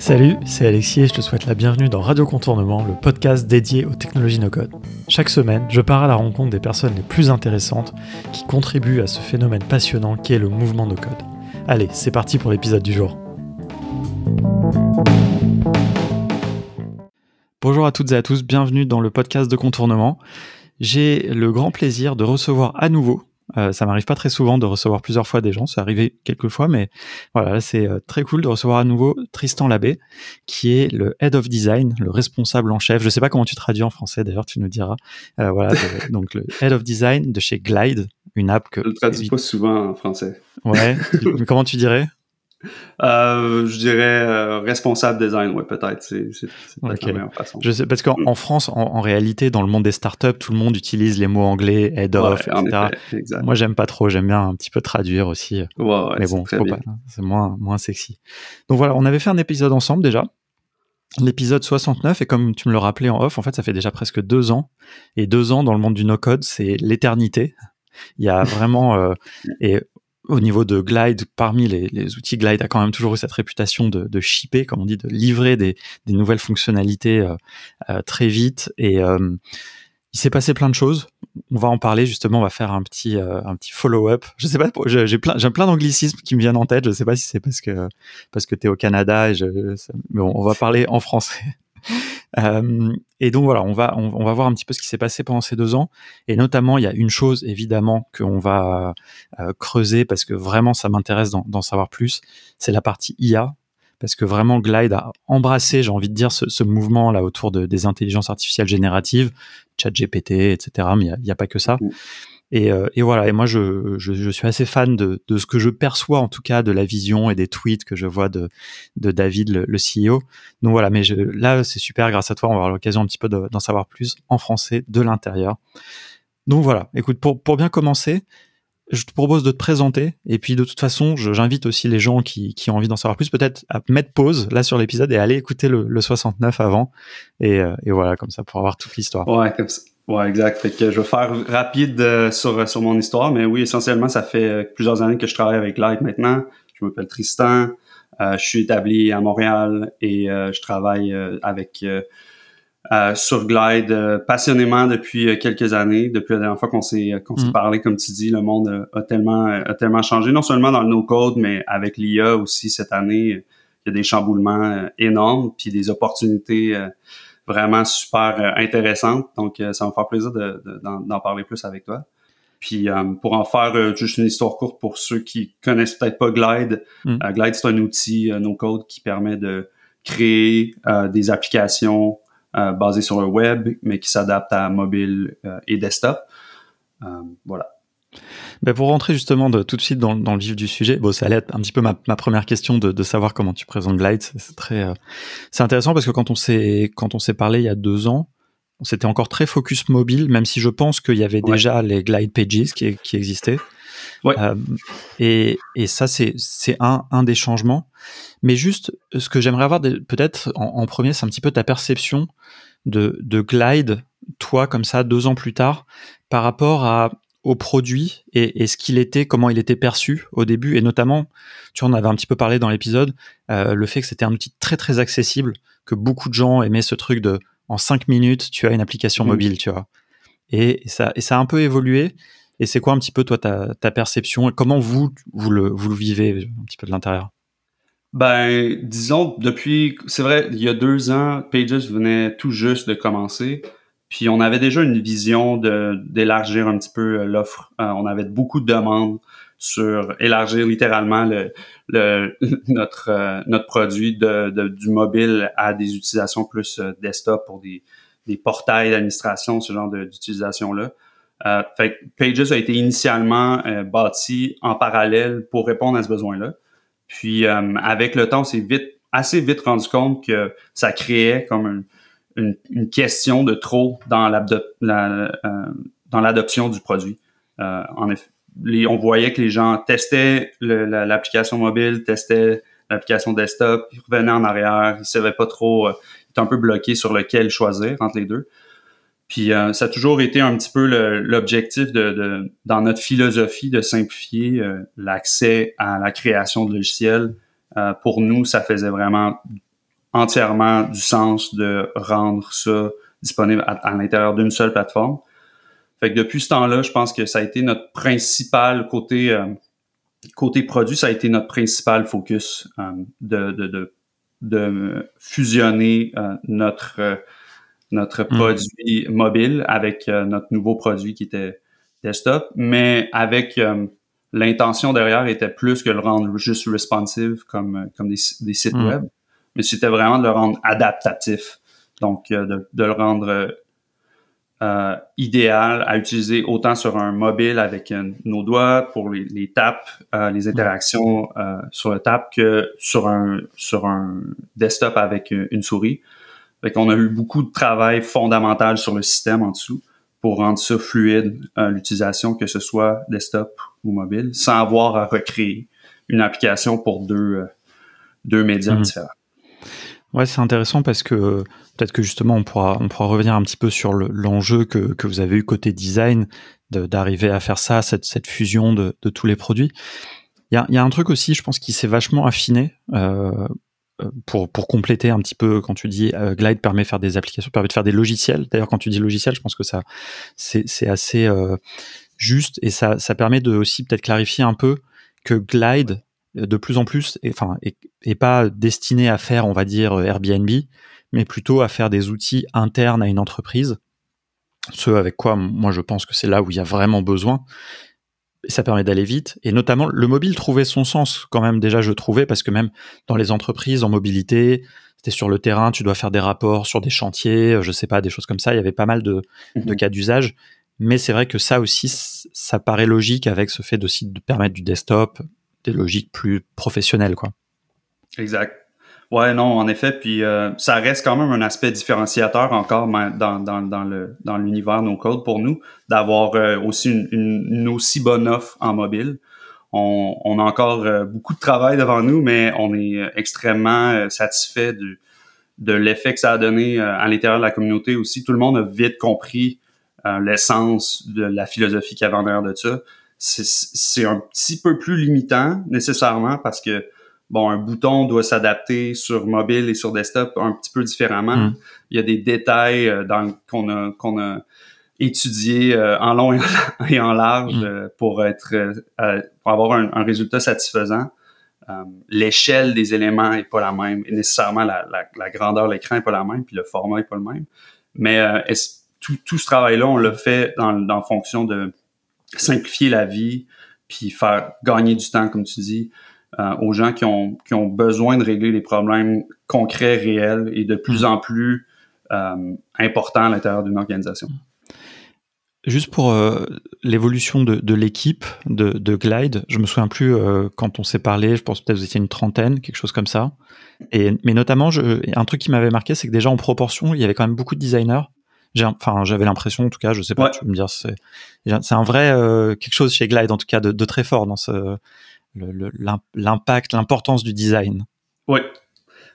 Salut, c'est Alexis et je te souhaite la bienvenue dans Radio Contournement, le podcast dédié aux technologies no-code. Chaque semaine, je pars à la rencontre des personnes les plus intéressantes qui contribuent à ce phénomène passionnant qu'est le mouvement no-code. Allez, c'est parti pour l'épisode du jour. Bonjour à toutes et à tous, bienvenue dans le podcast de Contournement. J'ai le grand plaisir de recevoir à nouveau euh, ça m'arrive pas très souvent de recevoir plusieurs fois des gens, c'est arrivé quelques fois, mais voilà, c'est euh, très cool de recevoir à nouveau Tristan Labbé, qui est le Head of Design, le responsable en chef. Je sais pas comment tu traduis en français, d'ailleurs, tu nous diras. Euh, voilà, donc le Head of Design de chez Glide, une app que. Je le traduis pas souvent en français. Ouais. comment tu dirais? Euh, je dirais euh, responsable design, ouais, peut-être. C'est la meilleure façon. Je sais, parce qu'en mm. France, en, réalité, dans le monde des startups, tout le monde utilise les mots anglais, head of, etc. Moi, j'aime pas trop. J'aime bien un petit peu traduire aussi. Ouais, Mais bon, c'est moins, moins sexy. Donc voilà, on avait fait un épisode ensemble déjà. L'épisode 69, et comme tu me le rappelais en off, en fait, ça fait déjà presque deux ans. Et deux ans dans le monde du no-code, c'est l'éternité. Il y a vraiment, euh, et au niveau de Glide, parmi les, outils, Glide a quand même toujours eu cette réputation de, de shipper, comme on dit, de livrer des, nouvelles fonctionnalités euh, euh, très vite. Et euh, il s'est passé plein de choses. On va en parler justement. On va faire un petit un petit follow-up. Je sais pas. J'ai plein plein d'anglicismes qui me viennent en tête. Je sais pas si c'est parce que parce que t'es au Canada. Et je, mais on va parler en français. Euh, et donc voilà, on va, on, va voir un petit peu ce qui s'est passé pendant ces deux ans. Et notamment, il y a une chose évidemment qu'on va euh, creuser parce que vraiment ça m'intéresse d'en savoir plus. C'est la partie IA. Parce que vraiment, Glide a embrassé, j'ai envie de dire, ce, mouvement là autour de, des intelligences artificielles génératives, ChatGPT, etc. Mais il n'y a, pas que ça. Euh, et, voilà, et moi je, je, suis assez fan de, de, ce que je perçois en tout cas de la vision et des tweets que je vois de, de David, le, CEO. Donc voilà, mais je, là c'est super, grâce à toi, on va avoir l'occasion un petit peu d'en savoir plus en français de l'intérieur. Donc voilà, écoute, pour, pour bien commencer, je te propose de te présenter et puis de toute façon, j'invite aussi les gens qui, qui ont envie d'en savoir plus, peut-être à mettre pause là sur l'épisode et aller écouter le, le 69 avant. Et, euh, et, voilà, comme ça pour avoir toute l'histoire. Ouais, comme ça. Ouais, exact. Fait que je vais faire rapide euh, sur, sur mon histoire, mais oui, essentiellement, ça fait euh, plusieurs années que je travaille avec Glide maintenant. Je m'appelle Tristan. Euh, je suis établi à Montréal et je travaille avec sur Glide passionnément depuis quelques années. Depuis la dernière fois qu'on s'est qu'on s'est mm. parlé, comme tu dis, le monde a tellement a tellement changé, non seulement dans le no-code, mais avec l'IA aussi cette année. Il y a des chamboulements énormes, puis des opportunités vraiment super euh, intéressante. Donc, euh, ça va me faire plaisir d'en parler plus avec toi. Puis euh, pour en faire juste une histoire courte pour ceux qui connaissent peut-être pas Glide, mm. Glide c'est un outil no code qui permet de créer des applications basées sur le web, mais qui s'adaptent à mobile et desktop. voilà. Ben pour rentrer justement de, tout de suite dans, dans, le vif du sujet, bon, ça allait être un petit peu ma, ma première question de, de, savoir comment tu présentes Glide. C'est très, euh, c'est intéressant parce que quand on s'est quand on s'est parlé il y a deux ans, c'était encore très focus mobile, même si je pense qu'il y avait déjà les Glide Pages qui, qui existaient. Ouais. Euh, et, et ça, c'est c'est un un des changements. Mais juste, ce que j'aimerais avoir peut-être en, en, premier, c'est un petit peu ta perception de, de Glide, toi comme ça, deux ans plus tard, par rapport à au produit et, ce qu'il était, comment il était perçu au début, et notamment, tu en avais un petit peu parlé dans l'épisode, euh, le fait que c'était un outil très très accessible, que beaucoup de gens aimaient ce truc de en cinq minutes, tu as une application mmh. mobile, tu vois. Et, ça, et ça a un peu évolué. Et c'est quoi un petit peu toi ta, ta perception et comment vous vous le, vous le vivez un petit peu de l'intérieur? Ben, disons depuis, c'est vrai, il y a deux ans, Pages venait tout juste de commencer. Puis on avait déjà une vision d'élargir un petit peu euh, l'offre. Euh, on avait beaucoup de demandes sur élargir littéralement le, le notre euh, notre produit de, du mobile à des utilisations plus desktop pour des, des portails d'administration, ce genre d'utilisation là. Euh, fait Pages a été initialement bâti en parallèle pour répondre à ce besoin-là. Puis avec le temps, on s'est vite assez vite rendu compte que ça créait comme un une, question de trop dans euh, l'adoption du produit. Euh, on voyait que les gens testaient l'application mobile, testaient l'application desktop, ils revenaient en arrière, ils savaient pas trop, euh, ils étaient un peu bloqués sur lequel choisir entre les deux. Puis ça a toujours été un petit peu l'objectif de, dans notre philosophie de simplifier l'accès à la création de logiciels. pour nous, ça faisait vraiment entièrement du sens de rendre ça disponible à, l'intérieur d'une seule plateforme. Fait que depuis ce temps-là, je pense que ça a été notre principal côté euh, côté produit, ça a été notre principal focus euh, de, de, de, de, fusionner euh, notre notre mm. produit mobile avec notre nouveau produit qui était desktop, mais avec l'intention derrière était plus que le rendre juste responsive comme comme des, des sites mm. web, mais c'était vraiment de le rendre adaptatif. Donc de, de le rendre euh, idéal à utiliser autant sur un mobile avec euh, nos doigts pour les, les tapes, euh, les interactions sur le tap que sur un sur un desktop avec une souris. Fait qu'on a eu beaucoup de travail fondamental sur le système en dessous pour rendre ça fluide l'utilisation, que ce soit desktop ou mobile, sans avoir à recréer une application pour deux, deux médias mhm. différents. Ouais, c'est intéressant parce que peut-être que justement on pourra, on pourra revenir un petit peu sur l'enjeu que, que, vous avez eu côté design, d'arriver à faire ça, cette, cette fusion de, de, tous les produits. Il y a, y a, un truc aussi, je pense, qui s'est vachement affiné euh, pour, pour compléter un petit peu quand tu dis euh, Glide permet de faire des applications, permet de faire des logiciels. D'ailleurs, quand tu dis logiciel, je pense que ça c'est assez euh, juste et ça, ça permet de aussi peut-être clarifier un peu que Glide de plus en plus, et, enfin, est, pas destiné à faire, on va dire, Airbnb, mais plutôt à faire des outils internes à une entreprise. Ce avec quoi, moi, je pense que c'est là où il y a vraiment besoin. ça permet d'aller vite. Et notamment, le mobile trouvait son sens quand même. Déjà, je trouvais, parce que même dans les entreprises, en mobilité, c'était sur le terrain, tu dois faire des rapports sur des chantiers, je sais pas, des choses comme ça. Il y avait pas mal de, de mhm. cas d'usage. Mais c'est vrai que ça aussi, ça paraît logique avec ce fait aussi de permettre du desktop, des logiques plus professionnelles, quoi. Exact. Ouais, non, en effet. Puis euh, ça reste quand même un aspect différenciateur encore dans, dans, le dans l'univers no code pour nous d'avoir euh, aussi une, aussi bonne offre en mobile. On, a encore euh, beaucoup de travail devant nous, mais on est extrêmement satisfait de l'effet que ça a donné à l'intérieur de la communauté aussi. Tout le monde a vite compris l'essence de la philosophie qu'il y avait en arrière de ça. C'est un petit peu plus limitant nécessairement parce que bon, un bouton doit s'adapter sur mobile et sur desktop un petit peu différemment. Mm. Il y a des détails euh, dans qu'on a qu'on a étudié euh, en long et en large mm. euh, pour être pour avoir un, résultat satisfaisant. L'échelle des éléments est pas la même et nécessairement la, la, grandeur de l'écran est pas la même puis le format est pas le même. Mais tout, tout ce travail-là, on l'a fait dans, dans fonction de simplifier la vie puis faire gagner du temps, comme tu dis, euh, aux gens qui ont, qui ont besoin de régler des problèmes concrets, réels et de plus en plus euh, importants à l'intérieur d'une organisation. Juste pour euh, l'évolution de, de l'équipe de, de, Glide, je me souviens plus quand on s'est parlé, je pense peut-être vous étiez une trentaine, quelque chose comme ça. Et, mais notamment, je, un truc qui m'avait marqué, c'est que déjà en proportion, il y avait quand même beaucoup de designers. Enfin, j'avais l'impression, en tout cas, je sais pas, tu me dire, c'est un vrai quelque chose chez Glide, en tout cas, de, de très fort dans ce, l'impact, l'importance du design. Oui.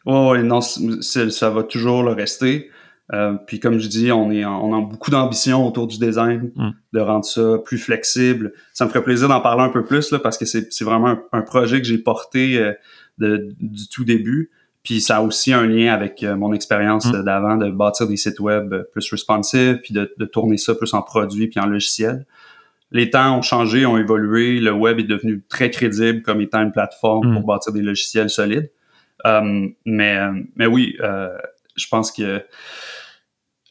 Non, ça va toujours le rester. Euh, puis comme je dis, on, est on a beaucoup d'ambition autour du design, mm. de rendre ça plus flexible. Ça me ferait plaisir d'en parler un peu plus là, parce que c'est vraiment un, projet que j'ai porté euh, de, du tout début. Puis ça a aussi un lien avec euh, mon expérience mm. d'avant de bâtir des sites web plus responsive, puis de, de, tourner ça plus en produit puis en logiciel les temps ont changé, ont évolué. Le web est devenu très crédible comme étant une plateforme pour mm. bâtir des logiciels solides. Euh, mais, mais oui, euh, je pense que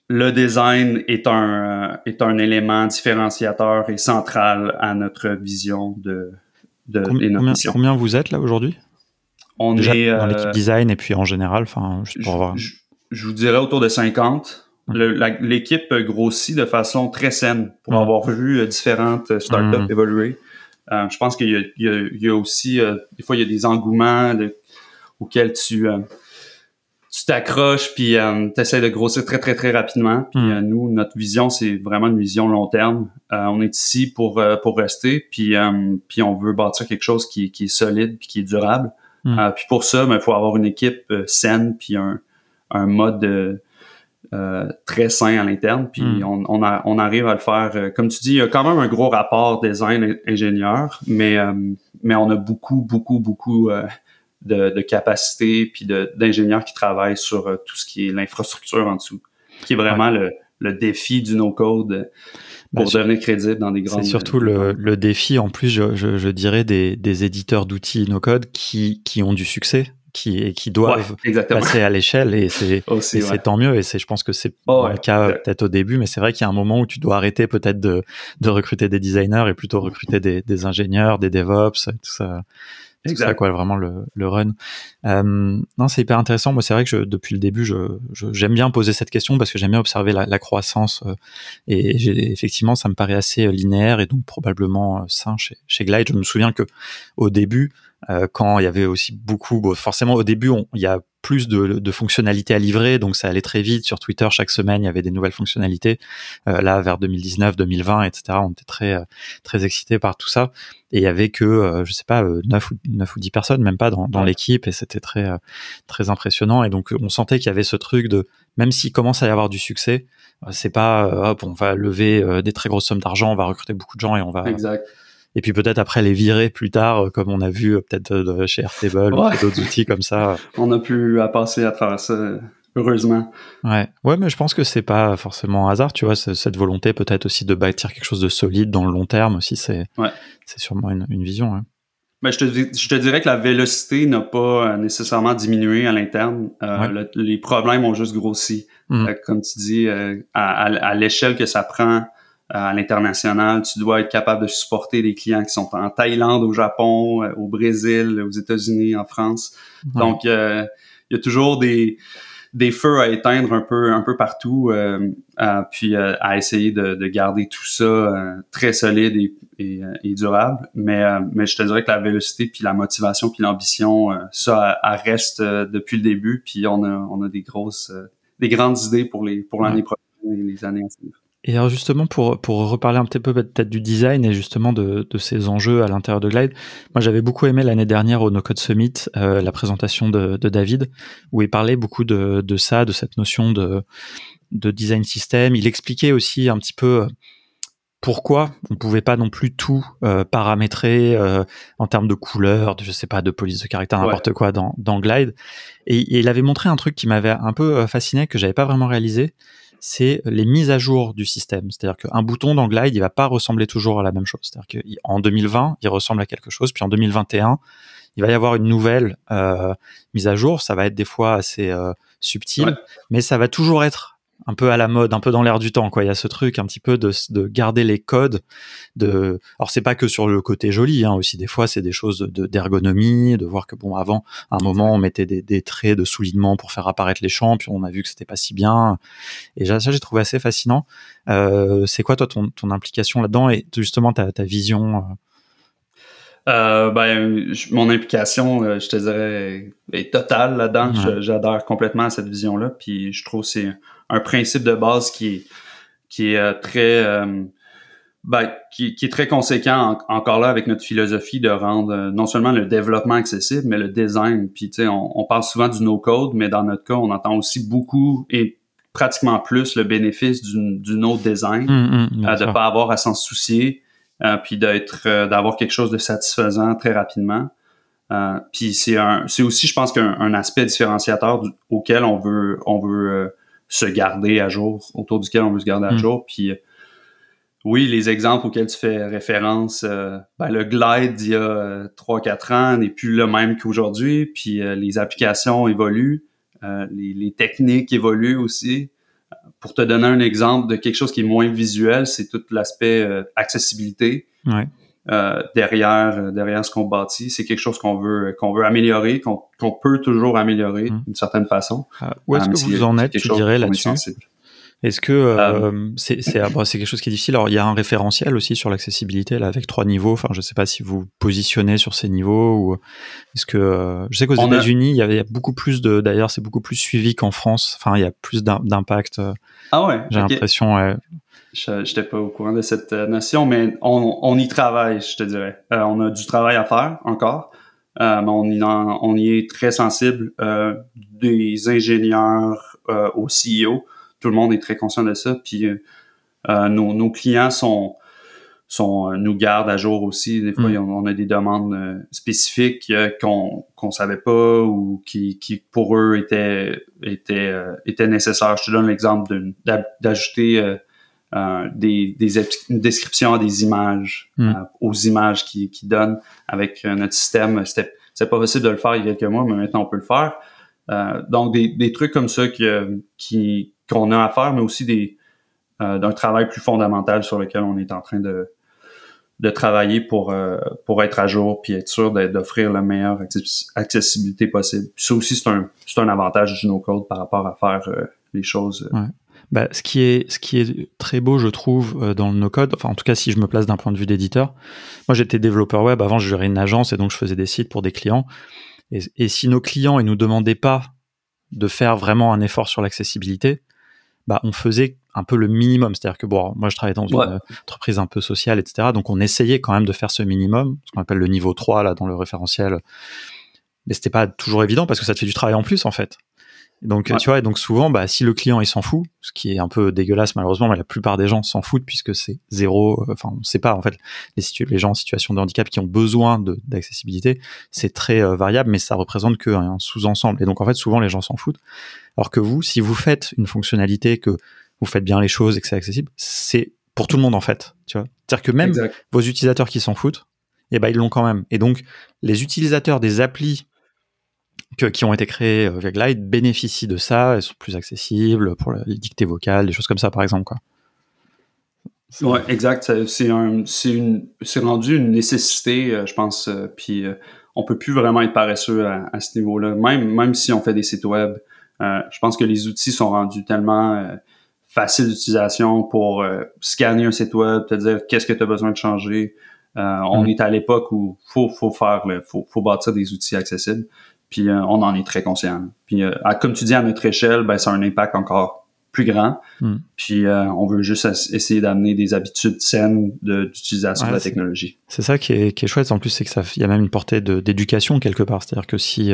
le design est un, est un élément différenciateur et central à notre vision de, de combien, combien, vous êtes là aujourd'hui? On est dans l'équipe euh, design et puis en général, enfin, pour voir. Je, je, vous dirais autour de 50. L'équipe grossit de façon très saine pour avoir vu euh, différentes euh, startups évoluer. Euh, je pense qu'il y, y, a aussi, des fois, il y a des engouements auxquels tu tu t'accroches puis tu essaies de grossir très très très rapidement. Puis nous notre vision c'est vraiment une vision long terme. On est ici pour pour rester puis puis on veut bâtir quelque chose qui, qui est solide puis qui est durable mm. puis pour ça il ben, faut avoir une équipe saine puis un un mode de euh, très sain à l'interne, puis hmm. on, on, a, on, arrive à le faire. Euh, comme tu dis, il y a quand même un gros rapport design ingénieur, mais euh, mais on a beaucoup beaucoup beaucoup de, de capacité puis d'ingénieurs qui travaillent sur euh, tout ce qui est l'infrastructure en dessous, qui est vraiment le, le, défi du no-code pour bah, devenir crédible dans des grands. C'est surtout le, le, défi, en plus, je, je, je dirais, des, des éditeurs d'outils no-code qui, qui ont du succès qui, qui doivent passer à l'échelle et c'est c'est tant mieux et c'est je pense que c'est oh, le cas peut-être au début mais c'est vrai qu'il y a un moment où tu dois arrêter peut-être de, de recruter des designers et plutôt recruter des, des ingénieurs des DevOps tout ça c'est ça quoi vraiment le, le run. Euh, non c'est hyper intéressant. Moi c'est vrai que je, depuis le début je j'aime bien poser cette question parce que j'aime bien observer la, la croissance euh, et effectivement ça me paraît assez linéaire et donc probablement euh, sain chez, chez Glide. Je me souviens que au début euh, quand il y avait aussi beaucoup, forcément au début, il y a plus de, de, fonctionnalités à livrer, donc ça allait très vite. Sur Twitter, chaque semaine, il y avait des nouvelles fonctionnalités. Euh, là, vers 2019, 2020, etc., on était très euh, très excités par tout ça. Et il y avait que, je sais pas, 9 ou, 9 ou 10 personnes, même pas dans, dans l'équipe, et c'était très très impressionnant. Et donc, on sentait qu'il y avait ce truc de, même s'il commence à y avoir du succès, c'est pas, hop, on va lever des très grosses sommes d'argent, on va recruter beaucoup de gens et on va exact et puis peut-être après les virer plus tard, euh, comme on a vu euh, peut-être euh, chez Airtable ou d'autres outils comme ça. On a pu à passer à travers ça, heureusement. Ouais, ouais, mais je pense que c'est pas forcément un hasard, tu vois, cette volonté peut-être aussi de bâtir quelque chose de solide dans le long terme aussi, c'est ouais. c'est sûrement une, une vision. Hein. Mais je te, je te dirais que la vélocité n'a pas nécessairement diminué à l'interne. Euh, les problèmes ont juste grossi. Mmh. comme tu dis, à, à, à l'échelle que ça prend à l'international, tu dois être capable de supporter des clients qui sont en Thaïlande, au Japon, euh, au Brésil, aux États-Unis, en France. Donc, euh, il y a toujours des, des feux à éteindre un peu un peu partout, euh, puis à essayer de, de, garder tout ça très solide et, et, et, durable. Mais, mais je te dirais que la vélocité, puis la motivation, puis l'ambition, ça reste depuis le début. Puis on a, on a des grosses, des grandes idées pour les pour l'année prochaine et les années à venir. Et alors justement, pour, pour reparler un petit peu peut-être du design et justement de, de ces enjeux à l'intérieur de Glide, moi j'avais beaucoup aimé l'année dernière au No Code Summit euh, la présentation de, de, David, où il parlait beaucoup de, de ça, de cette notion de, de design system. Il expliquait aussi un petit peu euh, pourquoi on pouvait pas non plus tout euh, paramétrer euh, en termes de couleur, de je sais pas, de police de caractère, n'importe quoi dans, dans Glide. Et, et, il avait montré un truc qui m'avait un peu euh, fasciné que j'avais pas vraiment réalisé c'est les mises à jour du système. C'est-à-dire qu'un bouton dans Glide, il va pas ressembler toujours à la même chose. C'est-à-dire qu'en 2020, il ressemble à quelque chose, puis en 2021, il va y avoir une nouvelle euh, mise à jour. Ça va être des fois assez euh, subtil, mais ça va toujours être un peu à la mode, un peu dans l'air du temps. Quoi. Il y a ce truc un petit peu de, de garder les codes. De... Alors c'est pas que sur le côté joli, hein, aussi des fois c'est des choses d'ergonomie, de, voir que bon avant, à un moment on mettait des, des, traits de soulignement pour faire apparaître les champs, puis on a vu que c'était pas si bien. Et ça j'ai trouvé assez fascinant. Euh, c'est quoi toi ton, ton implication là-dedans et justement ta, ta vision euh? Euh, ben, mon implication, je te dirais, est totale là-dedans. J'adore complètement cette vision-là. Puis je trouve que c'est un principe de base qui est, qui est euh, très euh, ben, qui, qui, est très conséquent encore là avec notre philosophie de rendre euh, non seulement le développement accessible, mais le design. Puis tu sais, on, on, parle souvent du no-code, mais dans notre cas, on entend aussi beaucoup et pratiquement plus le bénéfice du, du no-design, mmh, mmh, de pas avoir à s'en soucier, euh, puis d'être d'avoir quelque chose de satisfaisant très rapidement. Euh, puis c'est un, c'est aussi, je pense qu'un aspect différenciateur auquel on veut, on veut se garder à jour, autour duquel on veut se garder à hmm. jour. Puis euh, oui, les exemples auxquels tu fais référence, euh, ben, le Glide d'il y a 3-4 euh, ans n'est plus le même qu'aujourd'hui, puis les applications évoluent, les, techniques évoluent aussi. Pour te donner un exemple de quelque chose qui est moins visuel, c'est tout l'aspect accessibilité. Ouais. Euh, derrière euh, derrière ce qu'on bâtit. C'est quelque chose qu'on veut qu'on veut améliorer, qu'on peut toujours améliorer mmh. d'une certaine façon. Ah, où est-ce que vous en êtes, tu dirais là-dessus? Est-ce que euh, euh c'est c'est ah, c'est quelque chose qui est difficile Alors il y a un référentiel aussi sur l'accessibilité là avec trois niveaux. Enfin je sais pas si vous positionnez sur ces niveaux ou est-ce que je sais qu'aux États-Unis il y, a, beaucoup plus de d'ailleurs c'est beaucoup plus suivi qu'en France. Enfin il y a plus d'impact. Ah ouais. J'ai l'impression. Ouais. Je n'étais pas au courant de cette euh, notion, mais on, on y travaille, je te dirais. Euh, on a du travail à faire encore, euh, mais on y, on y est très sensible. Euh, des ingénieurs euh, au CEO, tout le monde est très conscient de ça. Puis nos, nos clients sont sont nous gardent à jour aussi. Des fois, Mm. on, a des demandes spécifiques qu'on qu'on savait pas ou qui, qui pour eux étaient étaient étaient nécessaires. Je te donne l'exemple d'ajouter euh, des, des une description des images Mm. euh, aux images qui, qui donnent avec euh, notre système. C'était pas possible de le faire il y a quelques mois, mais maintenant on peut le faire. Euh, donc des, des trucs comme ça qui qu'on a à faire, mais aussi des euh, d'un travail plus fondamental sur lequel on est en train de de travailler pour euh, pour être à jour puis être sûr d'offrir la meilleure access- accessibilité possible. Puis ça aussi c'est un un avantage du no code par rapport à faire euh, les choses. Bah, ce, qui est, ce qui est très beau, je trouve, dans le no-code, enfin en tout cas si je me place d'un point de vue d'éditeur, moi j'étais développeur web, avant je gérais une agence et donc je faisais des sites pour des clients. Et, et si nos clients ils nous demandaient pas de faire vraiment un effort sur l'accessibilité, bah on faisait un peu le minimum. C'est-à-dire que bon, moi je travaillais dans une Ouais. euh, entreprise un peu sociale, etc. Donc on essayait quand même de faire ce minimum, ce qu'on appelle le niveau 3 là dans le référentiel. Mais c'était pas toujours évident parce que ça te fait du travail en plus en fait. Donc Ouais. tu vois, et donc souvent, bah, si le client il s'en fout, ce qui est un peu dégueulasse malheureusement, mais la plupart des gens s'en foutent puisque c'est zéro. euh, Enfin, on sait pas en fait les, les gens en situation de handicap qui ont besoin d'accessibilité, c'est très euh, variable, mais ça représente qu'un sous-ensemble. Et donc en fait, souvent les gens s'en foutent. Alors que vous, si vous faites une fonctionnalité que vous faites bien les choses et que c'est accessible, c'est pour tout le monde en fait. Tu vois, c'est-à-dire que même exact. vos utilisateurs qui s'en foutent, eh ben ils l'ont quand même. Et donc les utilisateurs des applis que- qui ont été créés euh, via Glide bénéficient de ça, elles sont plus accessibles pour les dictées vocales, des choses comme ça par exemple. Quoi. Ouais, exact. C'est un, c'est une, c'est rendu une nécessité, euh, je pense. euh, puis on peut plus vraiment être paresseux à, à ce niveau-là. Même, même si on fait des sites web, euh, je pense que les outils sont rendus tellement euh, faciles d'utilisation pour euh, scanner un site web, te dire qu'est-ce que tu as besoin de changer. On Mhm. est à l'époque où faut, faut faire, le, faut, faut bâtir des outils accessibles. Puis euh, on en est très conscient. Puis euh, à- comme tu dis, à notre échelle, ben, ça a un impact encore plus grand. Mm. Puis euh, on veut juste essayer d'amener des habitudes saines de- d'utilisation Ouais, de la technologie. C'est ça qui est, qui est chouette. En plus, c'est que ça, il y a même une portée de- d'éducation quelque part. C'est-à-dire que si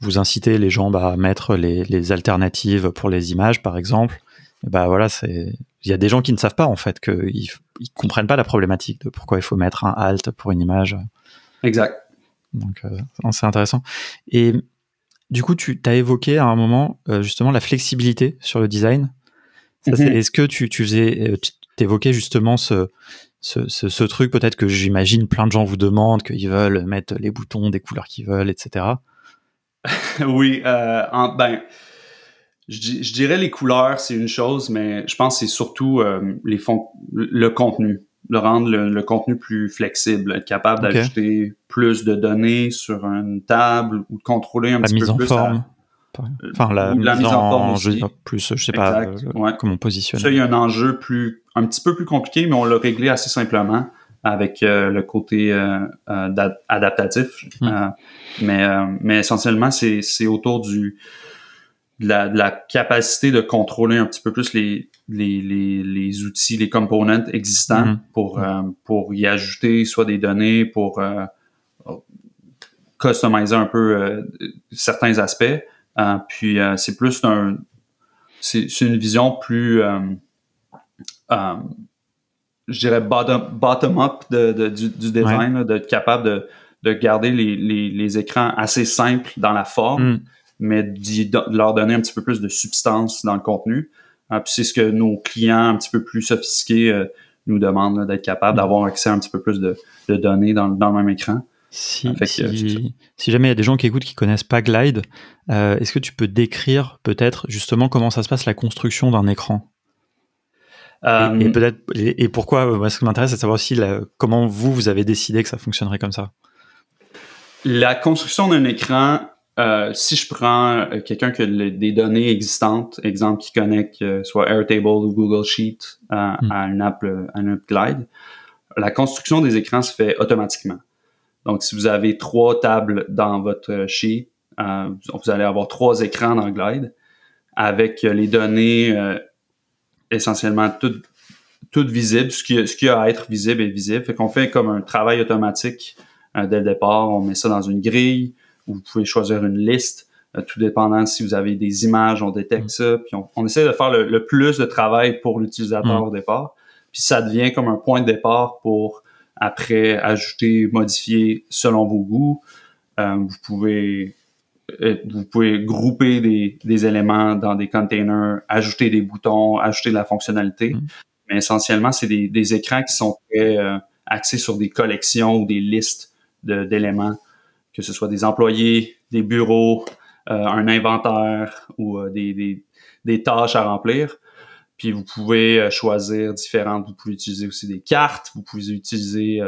vous incitez les gens bah, à mettre les, les alternatives pour les images, par exemple, bah voilà, c'est, il y a des gens qui ne savent pas en fait qu'ils ils comprennent pas la problématique de pourquoi il faut mettre un alt pour une image. Exact. Donc euh, c'est intéressant. Et du coup, tu as évoqué à un moment euh, justement la flexibilité sur le design. Ça, Mhm. Est-ce que tu, tu faisais, euh, tu évoquais justement ce, ce, ce, ce truc peut-être que j'imagine plein de gens vous demandent qu'ils veulent mettre les boutons des couleurs qu'ils veulent, etc. oui, euh, en- ben, je, di- je dirais les couleurs, c'est une chose, mais je pense que c'est surtout euh, les fonds, le contenu, de rendre le, le contenu plus flexible, être capable d'ajouter plus de données sur une table ou de contrôler un La petit mise peu en plus forme. Enfin, la, mise en forme je- aussi. plus, je sais pas Exact, euh, ouais. comment positionner. Ça, il y a un enjeu plus, un petit peu plus compliqué, mais on l'a réglé assez simplement avec euh, le côté euh, d'a- adaptatif. Mm. Euh, mais, mais essentiellement, c'est autour du de la, de la capacité de contrôler un petit peu plus les, les, les, les outils, les components existants Mhm. pour, euh, pour y ajouter soit des données, pour euh, customiser un peu euh, certains aspects. Puis c'est plus un c'est une vision plus je dirais bottom, bottom up de, de- du, du design, d'être capable de, de garder les, les, les écrans assez simples dans la forme, Mm. Mais de leur donner un petit peu plus de substance dans le contenu. Euh, puis c'est ce que nos clients un petit peu plus sophistiqués euh, nous demandent, d'être capable d'avoir accès à un petit peu plus de, de données dans, dans le même écran. Si, Fait que, si, euh, si jamais il y a des gens qui écoutent qui connaissent pas Glide, euh, est-ce que tu peux décrire peut-être justement comment ça se passe la construction d'un écran? Et, et peut-être et, et pourquoi moi, ce qui m'intéresse, c'est de savoir aussi la- comment vous vous avez décidé que ça fonctionnerait comme ça? La construction d'un écran, euh, si je prends euh, quelqu'un qui a des données existantes, exemple qui connecte euh, soit Airtable ou Google Sheet euh, Mm. à une app, euh, à une app Glide, la construction des écrans se fait automatiquement. Donc, si vous avez trois tables dans votre sheet, euh, vous allez avoir trois écrans dans Glide avec euh, les données euh, essentiellement toutes, toutes visibles. Ce qui, ce qui a à être visible est visible. Fait qu'on fait comme un travail automatique euh, dès le départ. On met ça dans une grille vous pouvez choisir une liste. euh, tout dépendant si vous avez des images, on détecte Mm. ça. Puis on, on essaie de faire le, le plus de travail pour l'utilisateur Mm. au départ. puis ça devient comme un point de départ pour après ajouter, modifier selon vos goûts. Euh, vous pouvez euh, vous pouvez grouper des, des, éléments dans des containers, ajouter des boutons, ajouter de la fonctionnalité. Mm. Mais essentiellement, c'est des, des, écrans qui sont très euh, axés sur des collections ou des listes d'éléments, que ce soit des employés, des bureaux, euh, un inventaire ou des, des, des, tâches à remplir. Puis vous pouvez choisir différentes. Vous pouvez utiliser aussi des cartes. Vous pouvez utiliser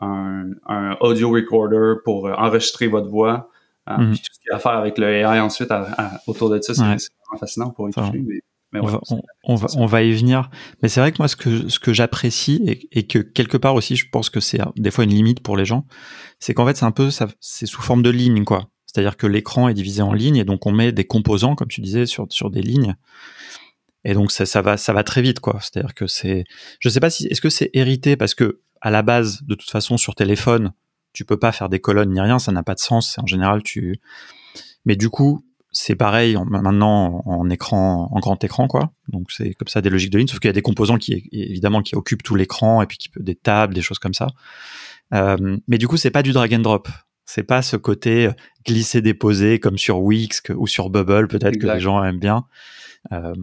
un, un, audio recorder pour enregistrer votre voix. Euh, mhm. Puis tout ce qu'il y a à faire avec le AI ensuite autour de ça, c'est vraiment fascinant pour y toucher. Mais, on, va, on, va, on, va, y venir. Mais c'est vrai que moi, ce que, ce que j'apprécie et, et, que quelque part aussi, je pense que c'est des fois une limite pour les gens, c'est qu'en fait, c'est un peu, c'est sous forme de ligne, quoi. C'est-à-dire que l'écran est divisé en lignes et donc on met des composants, comme tu disais, sur, sur des lignes. Et donc ça, ça va, ça va très vite, quoi. C'est-à-dire que c'est, je sais pas si, est-ce que c'est hérité parce que à la base, de toute façon, sur téléphone, tu peux pas faire des colonnes ni rien, ça n'a pas de sens. En général, tu. Mais du coup, c'est pareil maintenant en écran, en grand écran, quoi. Donc c'est comme ça des logiques de ligne, sauf qu'il y a des composants qui évidemment qui occupent tout l'écran et puis qui peut des tables, des choses comme ça. Euh, mais du coup, c'est pas du drag and drop. C'est pas ce côté euh, glisser déposer comme sur Wix ou sur Bubble peut-être que les gens aiment bien. Euh,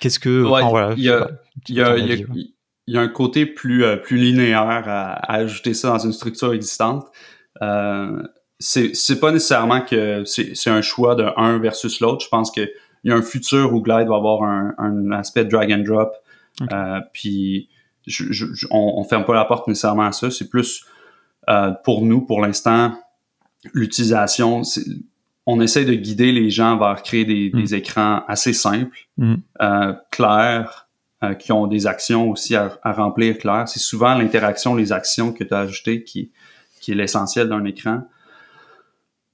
qu'est-ce que voilà, il y a, y a, il y a un côté plus, euh, plus linéaire à, ajouter ça dans une structure existante. Euh, c'est pas nécessairement que c'est un choix de un versus l'autre. Je pense qu'il y a un futur où Glide va avoir un, un aspect drag and drop. Euh, puis je, on, on, ferme pas la porte nécessairement à ça. C'est plus euh, pour nous, pour l'instant, l'utilisation. On essaie de guider les gens vers créer des, des mm. écrans assez simples, mm. euh, clairs, euh, qui ont des actions aussi à, remplir clair. C'est souvent l'interaction, les actions que tu as ajoutées qui, qui est l'essentiel d'un écran.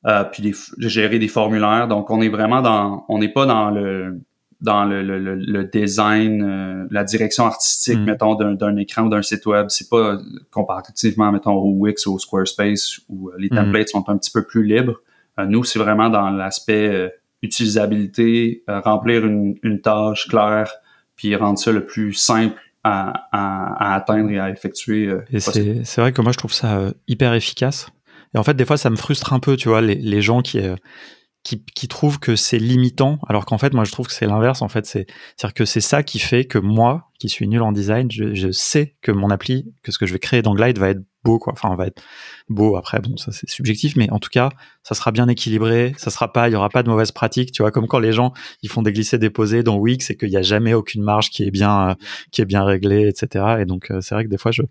Euh, puis de gérer des formulaires. Donc, on est vraiment dans, on n'est pas dans le dans le, le, le design, euh, la direction artistique, mm. mettons, d'un écran ou d'un site web. C'est pas comparativement, mettons, au Wix ou au Squarespace où les mm. templates sont un petit peu plus libres. nous, c'est vraiment dans l'aspect utilisabilité, remplir une, une, tâche claire, puis rendre ça le plus simple à, à, atteindre et à effectuer. Euh, et c'est vrai que moi je trouve ça euh, hyper efficace. Et en fait, des fois, ça me frustre un peu, tu vois, les, gens qui, euh, qui, qui trouvent que c'est limitant, alors qu'en fait, moi, je trouve que c'est l'inverse. En fait, c'est c'est-à-dire que c'est ça qui fait que moi, qui suis nul en design, je, sais que mon appli, que ce que je vais créer dans Glide va être beau, quoi. Enfin, va être beau. Après, bon, ça c'est subjectif, mais en tout cas, ça sera bien équilibré. Ça sera pas, il y aura pas de mauvaises pratiques, tu vois, comme quand les gens ils font des glissés déposés dans Wix et qu'il y a jamais aucune marge qui est bien, euh, qui est bien réglée, etc. Et donc, euh, c'est vrai que des fois, je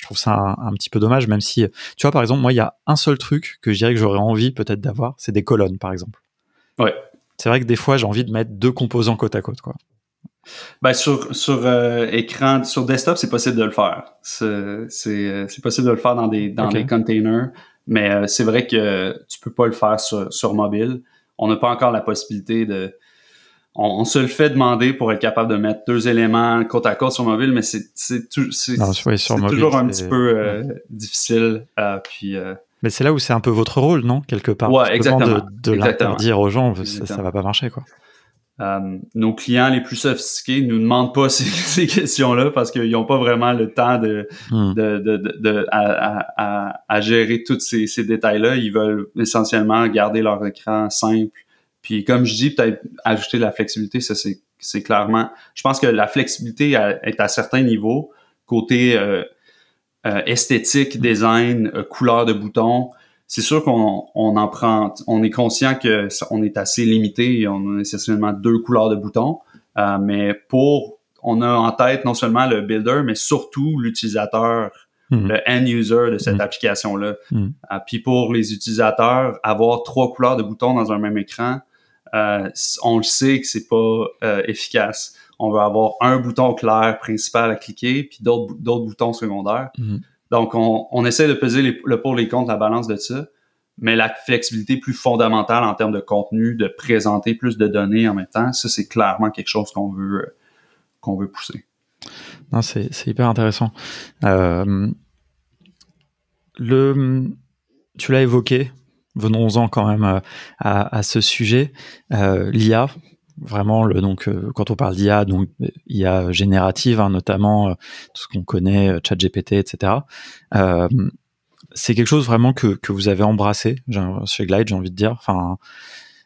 je trouve ça un, petit peu dommage, même si, tu vois, par exemple, moi, il y a un seul truc que je dirais que j'aurais envie peut-être d'avoir, c'est des colonnes, par exemple. Ouais. C'est vrai que des fois, j'ai envie de mettre deux composants côte à côte, quoi. Ben sur sur euh, écran, sur desktop, c'est possible de le faire. C'est euh, possible de le faire dans des dans containers, mais euh, c'est vrai que tu peux pas le faire sur, sur mobile. On n'a pas encore la possibilité de. On, se le fait demander pour être capable de mettre deux éléments côte à côte sur mobile, mais c'est c'est toujours un petit peu difficile. puis mais c'est là où c'est un peu votre rôle, non Quelque part? Ouais, exactement. De, de l'interdire aux gens, ça, ça va pas marcher, quoi. Euh, nos clients les plus sophistiqués nous demandent pas ces, questions-là parce qu'ils n'ont pas vraiment le temps de, hmm. de, de, de à, à, à, gérer tous ces, ces détails-là. Ils veulent essentiellement garder leur écran simple. Puis comme je dis, peut-être ajouter de la flexibilité, ça c'est, c'est clairement. Je pense que la flexibilité est à certains niveaux, côté euh, euh, esthétique, design, couleur de bouton c'est sûr qu'on on en prend, on est conscient que on est assez limité, on a essentiellement deux couleurs de boutons, euh, mais pour, on a en tête non seulement le builder, mais surtout l'utilisateur, hmm. le end user de cette hmm. application-là. Hmm. Euh, puis pour les utilisateurs, avoir trois couleurs de boutons dans un même écran, euh, on le sait que c'est pas efficace. On veut avoir un bouton clair principal à cliquer, puis d'autres d'autres boutons secondaires. Donc, on, on essaie de peser le pour les contre, la balance de ça, mais la flexibilité plus fondamentale en termes de contenu, de présenter plus de données en même temps, ça, c'est clairement quelque chose qu'on veut, qu'on veut pousser. Non, c'est, hyper intéressant. Euh, le, tu l'as évoqué, venons-en quand même à, à, ce sujet, euh, l'IA. vraiment donc quand on parle d'IA, donc IA générative, hein, notamment tout ce qu'on connaît, ChatGPT, etc. c'est quelque chose vraiment que, que vous avez embrassé chez Glide, j'ai envie de dire. Enfin,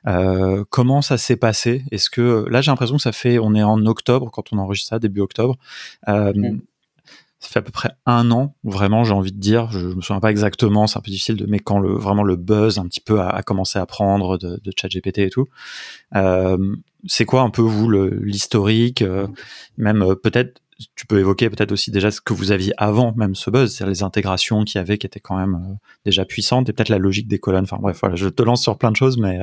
euh, comment ça s'est passé? Est-ce que là j'ai l'impression que ça fait, on est en octobre quand on enregistre ça, début octobre. Euh, mm. Ça fait à peu près un an, vraiment, j'ai envie de dire. Je, me souviens pas exactement, c'est un peu difficile mais quand le vraiment le buzz un petit peu a, commencé à prendre de, ChatGPT et tout. Euh, c'est quoi un peu vous l'historique, euh, même euh, peut-être tu peux évoquer peut-être aussi déjà ce que vous aviez avant même ce buzz, c'est-à-dire les intégrations qu'il y avait qui étaient quand même déjà puissantes et peut-être la logique des colonnes. Enfin bref, voilà, je te lance sur plein de choses, mais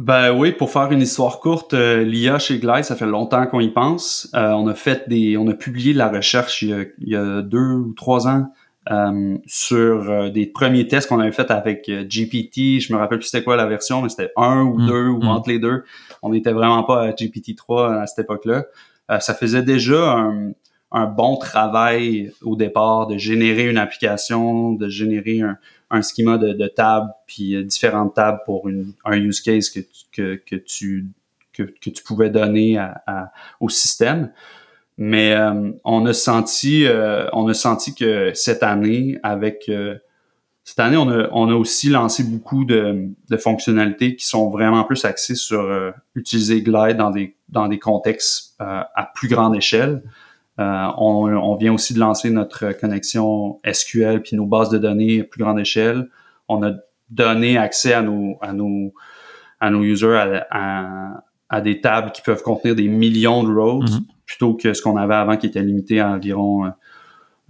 ben oui, pour faire une histoire courte, euh, l'IA chez Glide, ça fait longtemps qu'on y pense. Euh, on a fait des, on a publié la recherche il y a, deux ou trois ans euh, sur des premiers tests qu'on avait fait avec GPT. Je me rappelle plus c'était quoi la version, mais c'était un ou mm. deux ou mm. entre les deux. On n'était vraiment pas à GPT 3 à cette époque-là. ça faisait déjà un, un bon travail au départ de générer une application, de générer un, un schéma de, de table, puis euh, différentes tables pour une, un use case que, que, que tu que, tu pouvais donner à, à, au système. Mais euh, on a senti euh, on a senti que cette année, avec cette année, on a, on a aussi lancé beaucoup de, de fonctionnalités qui sont vraiment plus axées sur utiliser Glide dans des dans des contextes à plus grande échelle. Euh, on, vient aussi de lancer notre connexion SQL puis nos bases de données à plus grande échelle. On a donné accès à nos à nos à nos users à, des tables qui peuvent contenir des millions de rows mm-hmm. plutôt que ce qu'on avait avant qui était limité à environ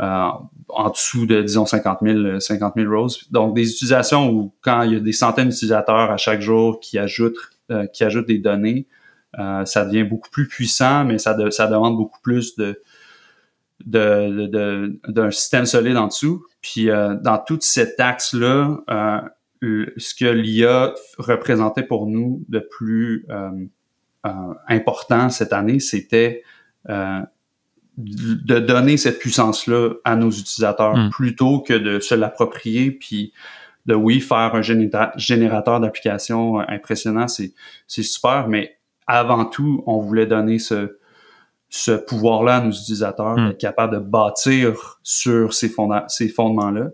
euh, en dessous de disons 50 000 50 000 rows. Donc des utilisations où quand il y a des centaines d'utilisateurs à chaque jour qui ajoutent euh, qui ajoutent des données, ça devient beaucoup plus puissant, mais ça, ça demande beaucoup plus de, d'un de, de, système solide en dessous. Puis euh, dans toute cet axe-là, euh, ce que l'IA représentait pour nous de plus euh, important cette année, c'était de donner cette puissance-là à nos utilisateurs hmm. plutôt que de se l'approprier puis de oui faire un générateur d'applications impressionnant, c'est super, mais avant tout, on voulait donner ce, ce pouvoir-là à nos utilisateurs, hmm. d'être capable de bâtir sur ces, ces fondements-là.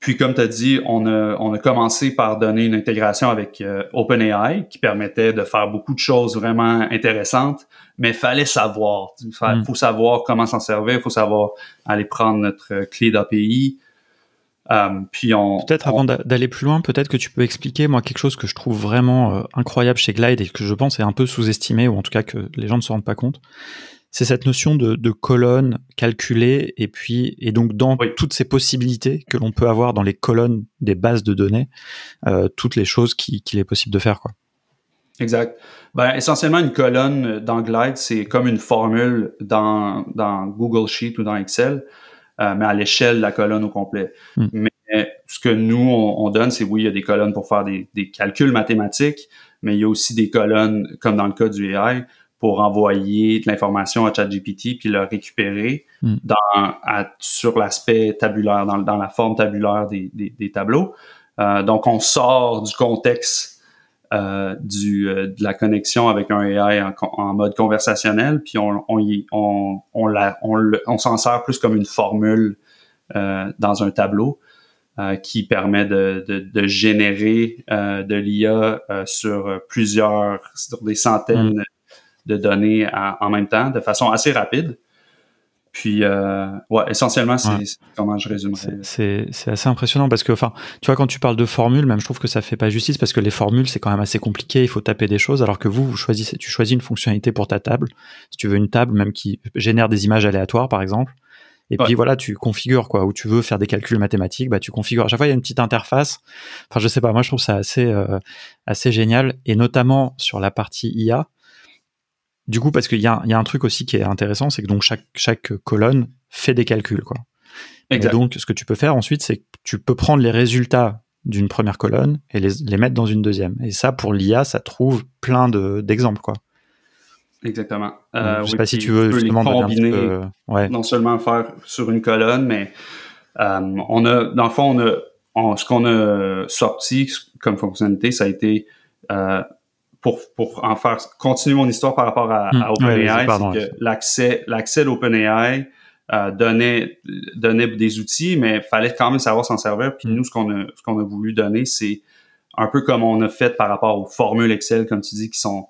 Puis, comme tu as dit, on a, on a commencé par donner une intégration avec euh, OpenAI qui permettait de faire beaucoup de choses vraiment intéressantes, mais il fallait savoir. Il hmm. faut savoir comment s'en servir, il faut savoir aller prendre notre clé d'API, euh, puis peut-être avant d'aller plus loin, peut-être que tu peux expliquer moi quelque chose que je trouve vraiment euh, incroyable chez Glide et que je pense est un peu sous-estimé ou en tout cas que les gens ne se rendent pas compte. C'est cette notion de, de, colonne calculée et puis et donc dans toutes ces possibilités que l'on peut avoir dans les colonnes des bases de données, euh, toutes les choses qu'il est possible de faire quoi. Exact. Ben, essentiellement, une colonne dans Glide, c'est comme une formule dans, dans Google Sheet ou dans Excel. Euh, mais à l'échelle de la colonne au complet. Hmm. Mais ce que nous, on, donne, c'est oui, il y a des colonnes pour faire des, des, calculs mathématiques, mais il y a aussi des colonnes, comme dans le cas du AI, pour envoyer de l'information à ChatGPT puis le récupérer hmm. dans, sur l'aspect tabulaire, dans, dans, la forme tabulaire des, des, des tableaux. Euh, donc, on sort du contexte euh, du, euh, de la connexion avec un AI en, mode conversationnel, puis on, on, on, on, la, on, on s'en sert plus comme une formule euh, dans un tableau qui permet de, de, de générer de l'IA sur plusieurs, sur des centaines mm. de données en même temps, de façon assez rapide. Puis, euh, ouais, essentiellement, c'est comment je résumerais. C'est assez impressionnant parce que, enfin, tu vois, quand tu parles de formules, même je trouve que ça fait pas justice parce que les formules, c'est quand même assez compliqué, il faut taper des choses, alors que vous, vous choisissez, tu choisis une fonctionnalité pour ta table. Si tu veux une table, même qui génère des images aléatoires, par exemple. Et puis voilà, tu configures quoi, où tu veux faire des calculs mathématiques, bah tu configures. À chaque fois, il y a une petite interface. Enfin, je sais pas, moi je trouve ça assez euh, assez génial, et notamment sur la partie IA du coup, parce qu'il y, a un truc aussi qui est intéressant, c'est que donc chaque, chaque colonne fait des calculs. Quoi. Et donc, ce que tu peux faire ensuite, c'est que tu peux prendre les résultats d'une première colonne et les, mettre dans une deuxième. Et ça, pour l'IA, ça trouve plein d'exemples. quoi. Exactement. Euh, je sais pas si tu veux justement combiner, peu, ouais. non seulement faire sur une colonne, mais euh, on a, dans le fond, on a, ce qu'on a sorti comme fonctionnalité, ça a été euh, pour, pour en faire continuer mon histoire par rapport à, Hmm. à OpenAI, c'est que l'accès l'accès d'OpenAI euh, donnait donnait des outils, mais fallait quand même savoir s'en servir. Puis Hmm. nous, ce qu'on a ce qu'on a voulu donner, c'est un peu comme on a fait par rapport aux formules Excel, comme tu dis, qui sont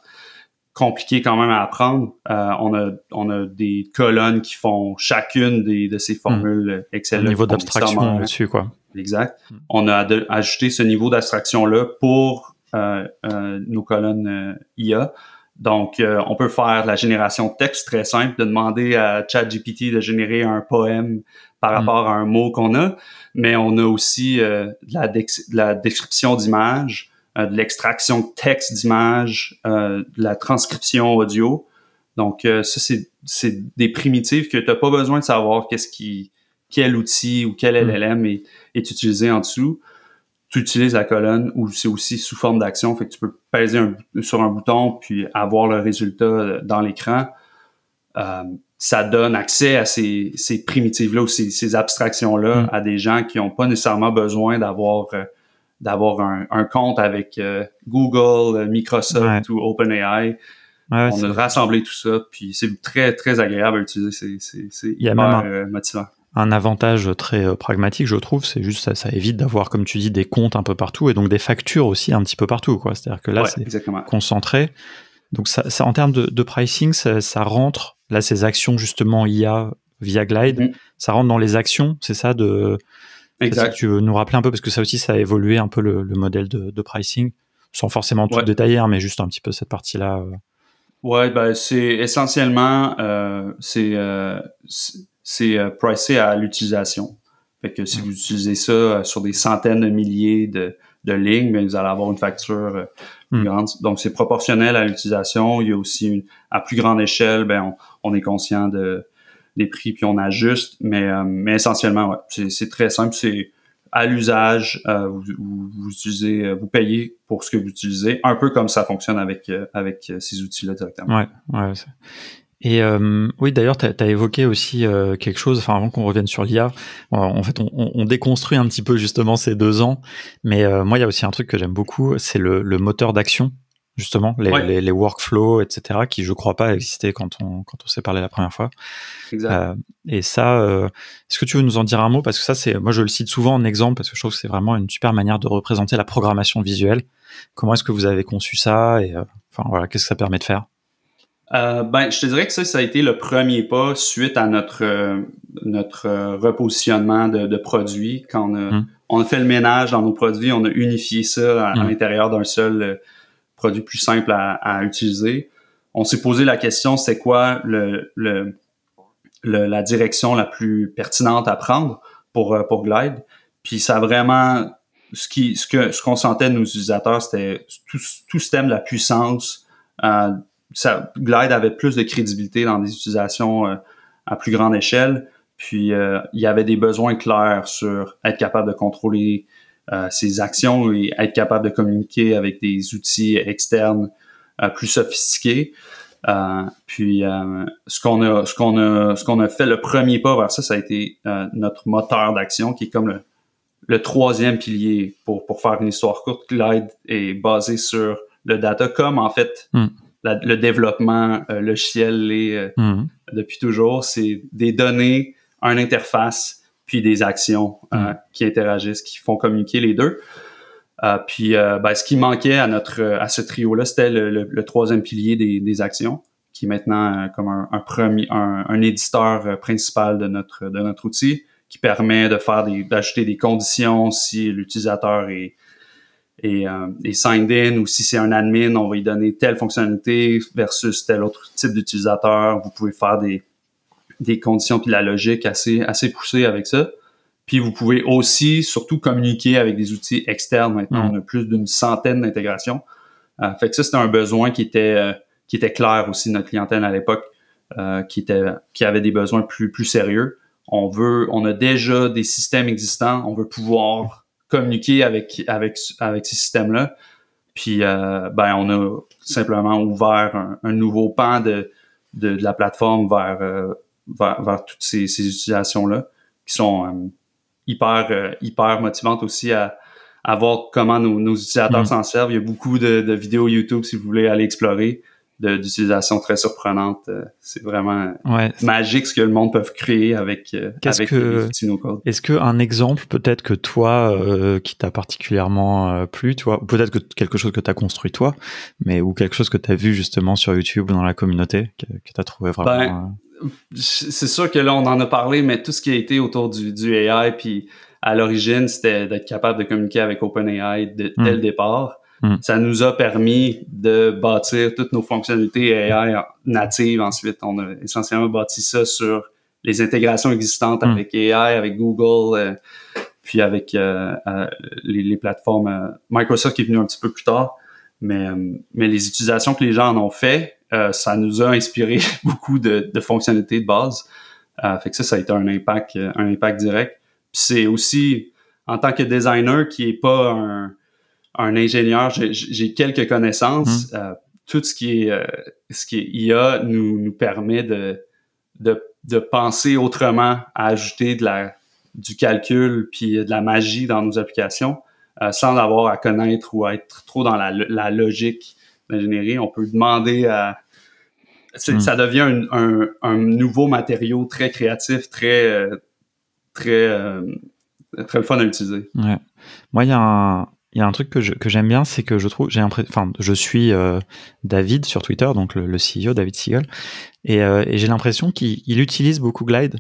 compliquées quand même à apprendre. Euh, on a on a des colonnes qui font chacune des de ces formules Excel. Le niveau d'abstraction dessus, quoi. Exact. Hmm. On a ajouté ce niveau d'abstraction-là pour euh, euh, nos colonnes euh, IA. Donc, euh, on peut faire la génération de texte très simple, de demander à ChatGPT de générer un poème par Mm. rapport à un mot qu'on a, mais on a aussi euh, de, la de la description d'image, euh, de l'extraction de texte d'image, euh, de la transcription audio. Donc, euh, ça, c'est, des primitives que tu n'as pas besoin de savoir qu'est-ce qui, quel outil ou quel Mm. LLM est, est utilisé en dessous. Tu utilises la colonne ou c'est aussi sous forme d'action, fait que tu peux peser un- sur un bouton puis avoir le résultat euh, dans l'écran. Euh, ça donne accès à ces, ces primitives-là ou ces, ces abstractions-là Mm. à des gens qui n'ont pas nécessairement besoin d'avoir euh, d'avoir un, un compte avec euh, Google, Microsoft ou OpenAI. Ouais, On a rassemblé tout ça, puis c'est très, très agréable à utiliser. C'est, hyper même motivant. Un avantage très euh, pragmatique, je trouve, c'est juste ça, ça évite d'avoir, comme tu dis, des comptes un peu partout et donc des factures aussi un petit peu partout, quoi. C'est-à-dire que là, Ouais, c'est exactement. concentré. Donc ça, ça en termes de, de pricing, ça, ça rentre là ces actions justement IA via Glide, Mhm. ça rentre dans les actions, c'est ça de. ça Exact. que tu veux nous rappeler un peu? Parce que ça aussi ça a évolué un peu le, le modèle de, de pricing, sans forcément tout Ouais. détailler, hein, mais juste un petit peu cette partie-là. euh. Ouais, ben c'est essentiellement euh, c'est euh, c'est- c'est euh, pricé à l'utilisation. Fait que si vous utilisez ça euh, sur des centaines de milliers de, de lignes, vous allez avoir une facture euh, plus Hmm. grande. Donc c'est proportionnel à l'utilisation. Il y a aussi une, à plus grande échelle, ben on, on est conscient de des prix puis on ajuste, mais euh, mais essentiellement ouais, c'est très simple. C'est à l'usage, euh, vous, vous, vous utilisez, vous payez pour ce que vous utilisez, un peu comme ça fonctionne avec avec ces outils-là directement. Ouais, ouais. Et euh, oui, d'ailleurs, tu as, évoqué aussi euh, quelque chose, enfin avant qu'on revienne sur l'IA, en fait, on, on- on déconstruit un petit peu justement ces deux ans, mais euh, moi, il y a aussi un truc que j'aime beaucoup, c'est le, le moteur d'action, justement, les, Ouais. les, les workflows, etc., qui, je crois pas, existaient quand on, quand on s'est parlé la première fois. Exact. Euh, et ça, euh, est-ce que tu veux nous en dire un mot? Parce que ça, c'est, moi, je le cite souvent en exemple parce que je trouve que c'est vraiment une super manière de représenter la programmation visuelle. Comment est-ce que vous avez conçu ça? Et euh, enfin voilà, qu'est-ce que ça permet de faire? Euh, ben, je te dirais que ça, ça a été le premier pas suite à notre euh, notre euh, repositionnement de, de produits. Quand on a, Mm. on a fait le ménage dans nos produits, on a unifié ça à, à Mm. l'intérieur d'un seul produit plus simple à, à utiliser. On s'est posé la question, c'est quoi le, le, le- la direction la plus pertinente à prendre pour pour Glide? Puis ça a vraiment ce qui ce que ce qu'on sentait de nos utilisateurs, c'était tout, tout ce thème de la puissance. euh, Glide avait plus de crédibilité dans des utilisations euh, à plus grande échelle. Puis euh, il y avait des besoins clairs sur être capable de contrôler euh, ses actions et être capable de communiquer avec des outils externes plus sophistiqués. Puis ce qu'on a, fait, le premier pas vers ça, ça a été notre moteur d'action, qui est comme le, troisième pilier pour, faire une histoire courte. Glide est basé sur le data, comme en fait Mm. La- le développement euh, logiciel est euh, Mhm. depuis toujours. C'est des données, une interface, puis des actions euh, Mm. qui interagissent, qui font communiquer les deux. Puis, ben, ce qui manquait à notre à ce trio-là, c'était le, le- le troisième pilier des, des actions, qui est maintenant comme un, un premier, un, un éditeur principal de notre de notre outil, qui permet de faire des d'ajouter des conditions si l'utilisateur est est, euh, est signed in ou si c'est un admin, on va lui donner telle fonctionnalité versus tel autre type d'utilisateur. Vous pouvez faire des des conditions puis de la logique assez assez poussée avec ça. Puis vous pouvez aussi surtout communiquer avec des outils externes. Maintenant, Mm. on a plus d'une centaine d'intégrations. Euh, fait que ça, c'était un besoin qui était euh, qui était clair aussi de notre clientèle à l'époque, euh, qui était qui avait des besoins plus plus sérieux. On veut, on a déjà des systèmes existants. On veut pouvoir communiquer avec avec avec ces systèmes-là. Puis euh, ben on a simplement ouvert un, un nouveau pan de, de de la plateforme vers euh, vers, vers toutes ces, ces utilisations-là qui sont euh, hyper hyper motivantes aussi à, à voir comment nos, utilisateurs mm. s'en servent. Il y a beaucoup de, de, vidéos YouTube si vous voulez aller explorer d'utilisation très surprenante. Euh, c'est vraiment magique ce que le monde peut créer avec, euh, avec que, Est-ce qu'un exemple peut-être que toi, euh, qui t'a particulièrement plu, tu vois, peut-être que quelque chose que tu as construit toi, mais ou quelque chose que tu as vu justement sur YouTube ou dans la communauté, que, que tu as trouvé vraiment... Ben, c'est sûr que là, on en a parlé, mais tout ce qui a été autour du, du AI, puis à l'origine, c'était d'être capable de communiquer avec OpenAI dès le hmm. départ. Hmm. Ça nous a permis de bâtir toutes nos fonctionnalités AI natives. Ensuite, on a essentiellement bâti ça sur les intégrations existantes hmm. avec AI, avec Google, euh, puis avec euh, euh, les, plateformes Microsoft qui est venu un petit peu plus tard. Mais, mais les utilisations que les gens en ont fait, ça nous a inspiré beaucoup de, de fonctionnalités de base. fait que ça, ça a été un impact, un impact direct. Puis c'est aussi, en tant que designer qui est pas un un ingénieur, j'ai quelques connaissances. Hum. Euh, tout ce qui est euh, ce qui est IA nous, nous permet de, de, de, penser autrement, à ajouter de la, du calcul puis de la magie dans nos applications euh, sans avoir à connaître ou à être trop dans la, la logique d'ingénierie. On peut demander à... Hum. Ça devient un, un, nouveau matériau très créatif, très... très très fun à utiliser. Ouais. Moi, il y a un, il y a un truc que, j'aime bien, c'est que je trouve, j'ai enfin, je suis euh, David sur Twitter, donc le, CEO David Siegel, euh, et, j'ai l'impression qu'il utilise beaucoup Glide.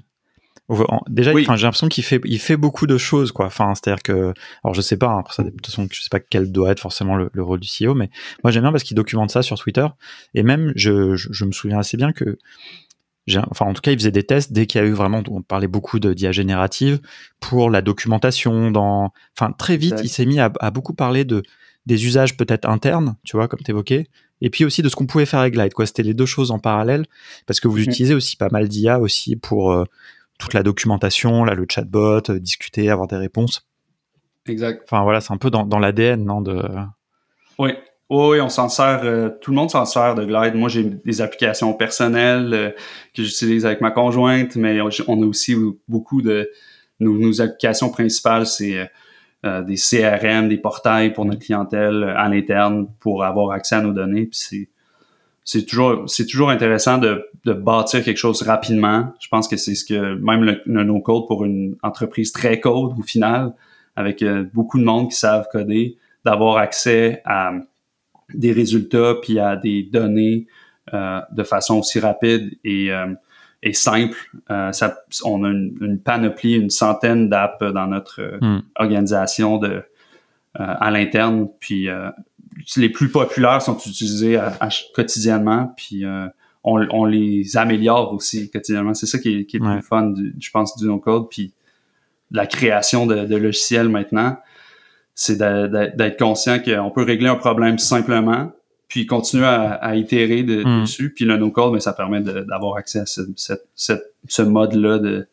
Déjà, j'ai l'impression qu'il fait, il fait beaucoup de choses, quoi. Enfin, c'est-à-dire que, alors je sais pas, hein, ça, de toute façon, je sais pas quel doit être forcément le, rôle du CEO, mais moi j'aime bien parce qu'il documente ça sur Twitter, et même je, je me souviens assez bien que enfin en tout cas il faisait des tests dès qu'il y a eu vraiment on parlait beaucoup de d'IA générative pour la documentation dans enfin très vite il s'est mis à, beaucoup parler de des usages peut-être internes tu vois comme tu évoquais et puis aussi de ce qu'on pouvait faire avec Glide quoi. C'était les deux choses en parallèle parce que vous mhm. utilisez aussi pas mal d'IA aussi pour euh, toute la documentation là le chatbot euh, discuter avoir des réponses. Exact. Enfin voilà c'est un peu dans, dans l'ADN non de oui on s'en sert, euh, tout le monde s'en sert de Glide. Moi, j'ai des applications personnelles euh, que j'utilise avec ma conjointe, mais on a aussi beaucoup de nos, applications principales, c'est euh, des CRM, des portails pour notre clientèle à l'interne pour avoir accès à nos données. Puis c'est toujours c'est toujours intéressant de, de bâtir quelque chose rapidement. Je pense que c'est ce que même le, le no-code pour une entreprise très code au final, avec beaucoup de monde qui savent coder, d'avoir accès à des résultats puis à des données euh, de façon aussi rapide et, euh, et simple. Euh, ça, on a une, panoplie, une centaine d'apps dans notre hmm. organisation de, à l'interne. Puis les plus populaires sont utilisés quotidiennement. Puis on, on, les améliore aussi quotidiennement. C'est ça qui est, qui est le plus fun, je pense, du no-code. Puis la création de, de logiciels maintenant c'est d'être conscient qu'on peut régler un problème simplement, puis continuer à, itérer hmm. dessus. Puis le no-code, mais ça permet d'avoir accès à ce, ce, mode-là de,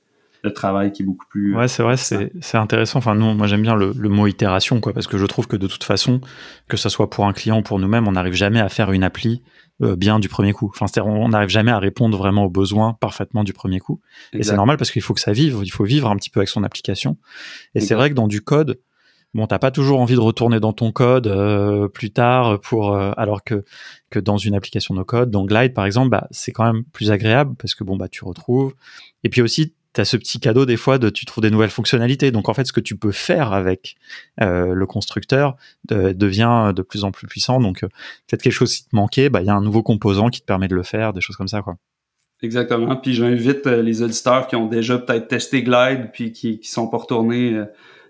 de, travail qui est beaucoup plus... Ouais, c'est vrai, c'est intéressant. Enfin, nous, moi, j'aime bien le, mot itération, quoi, parce que je trouve que de toute façon, que ce soit pour un client ou pour nous-mêmes, on n'arrive jamais à faire une appli euh, bien du premier coup. Enfin, c'est-à-dire, on n'arrive jamais à répondre vraiment aux besoins parfaitement du premier coup. Et c'est normal parce qu'il faut que ça vive, il faut vivre un petit peu avec son application. Et c'est vrai que dans du code, bon, t'as pas toujours envie de retourner dans ton code euh, plus tard pour euh, alors que que dans une application no code, dans Glide par exemple, bah, c'est quand même plus agréable parce que bon bah tu retrouves. Et puis aussi tu as ce petit cadeau des fois de tu trouves des nouvelles fonctionnalités. Donc en fait, ce que tu peux faire avec euh, le constructeur devient de plus en plus puissant. Donc peut-être quelque chose qui te manquait, bah il y a un nouveau composant qui te permet de le faire, des choses comme ça quoi. Exactement. Puis j'invite les auditeurs qui ont déjà peut-être testé Glide puis qui qui sont pas retournés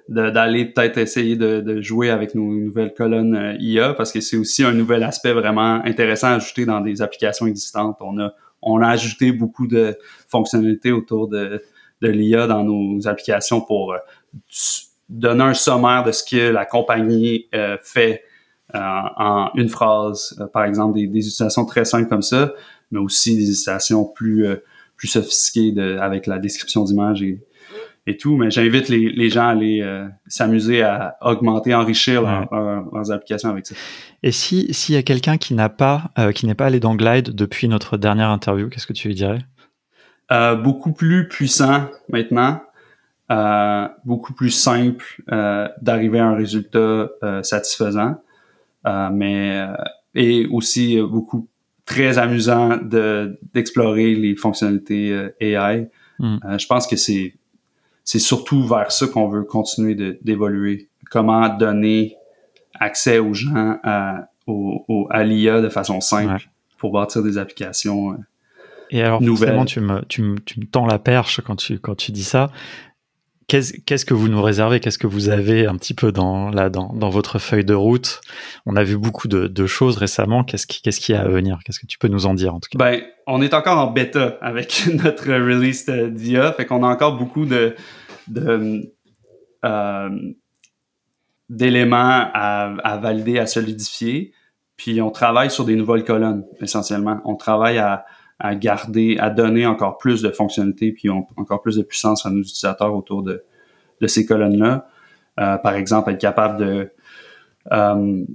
d'aller peut-être essayer de, jouer avec nos nouvelles colonnes euh, IA parce que c'est aussi un nouvel aspect vraiment intéressant à ajouter dans des applications existantes. On a, on a ajouté beaucoup de fonctionnalités autour de, de l'IA dans nos applications pour euh, donner un sommaire de ce que la compagnie euh, fait en une phrase. par exemple, des, des, utilisations très simples comme ça, mais aussi des utilisations plus, plus sophistiquées de, avec la description d'image et, et tout, mais j'invite les, les, gens à aller euh, s'amuser à augmenter, enrichir leurs applications avec ça. Et si s'il y a quelqu'un qui n'a pas euh, qui n'est pas allé dans Glide depuis notre dernière interview, qu'est-ce que tu lui dirais? Euh, Beaucoup plus puissant maintenant. beaucoup plus simple d'arriver à un résultat satisfaisant, mais et aussi beaucoup très amusant de d'explorer les fonctionnalités AI. Hmm. je pense que c'est c'est surtout vers ça qu'on veut continuer d'évoluer. Comment donner accès aux gens à, au, à l'IA de façon simple pour bâtir des applications euh, Et alors, nouvelles. Tu me, tu, me, tu me tends la perche quand tu, quand tu dis ça. Qu'est-ce que vous nous réservez? Qu'est-ce que vous avez un petit peu dans, votre feuille de route? On a vu beaucoup de, choses récemment. Qu'est-ce qui, qu'est-ce qui a à venir? Qu'est-ce que tu peux nous en dire en tout cas? Ben, on est encore en bêta avec notre release d'IA, fait qu'on a encore beaucoup euh, d'éléments à, à, valider, à solidifier. Puis on travaille sur des nouvelles colonnes essentiellement. On travaille à, à garder, à donner encore plus de fonctionnalités puis encore plus de puissance à nos utilisateurs autour de, de ces colonnes-là. Euh, par exemple, être capable de, euh,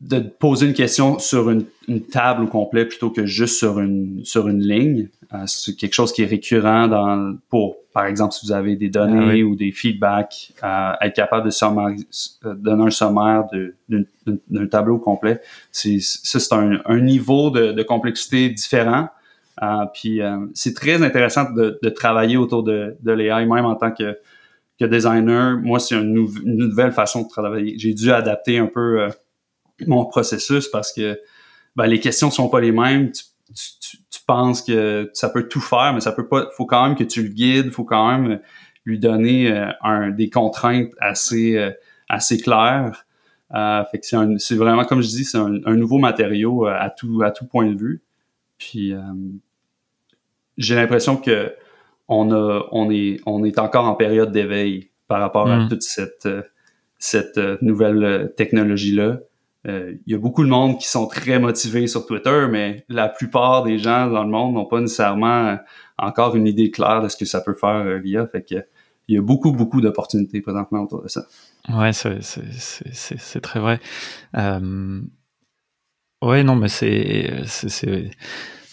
de poser une question sur une, une, table au complet plutôt que juste sur une, sur une ligne. Euh, c'est quelque chose qui est récurrent dans, pour, par exemple, si vous avez des données ah ou des feedbacks, euh, être capable de euh, donner un sommaire d'un tableau complet. C'est, ça, c'est un, un, niveau de, de, complexité différent. Euh, puis c'est très intéressant de, de, travailler autour de, de l'AI, même en tant que, que designer. Moi, c'est une, nouvelle façon de travailler. J'ai dû adapter un peu mon processus parce que ben, les questions sont pas les mêmes. Tu, tu, tu, penses que ça peut tout faire, mais ça peut pas. Faut quand même que tu le guides. Faut quand même lui donner euh, un, des contraintes assez euh, assez claires. Euh, fait que c'est vraiment comme je dis, c'est un, un, nouveau matériau à tout à tout point de vue. Puis j'ai l'impression que on a on est on est encore en période d'éveil par rapport à mm. toute cette cette nouvelle technologie là. Euh, il y a beaucoup de monde qui sont très motivés sur Twitter, mais la plupart des gens dans le monde n'ont pas nécessairement euh, encore une idée claire de ce que ça peut faire euh, l'IA. Fait que il y a beaucoup, beaucoup d'opportunités présentement autour de ça. Ouais, c'est très vrai. Euh... Ouais, non, mais c'est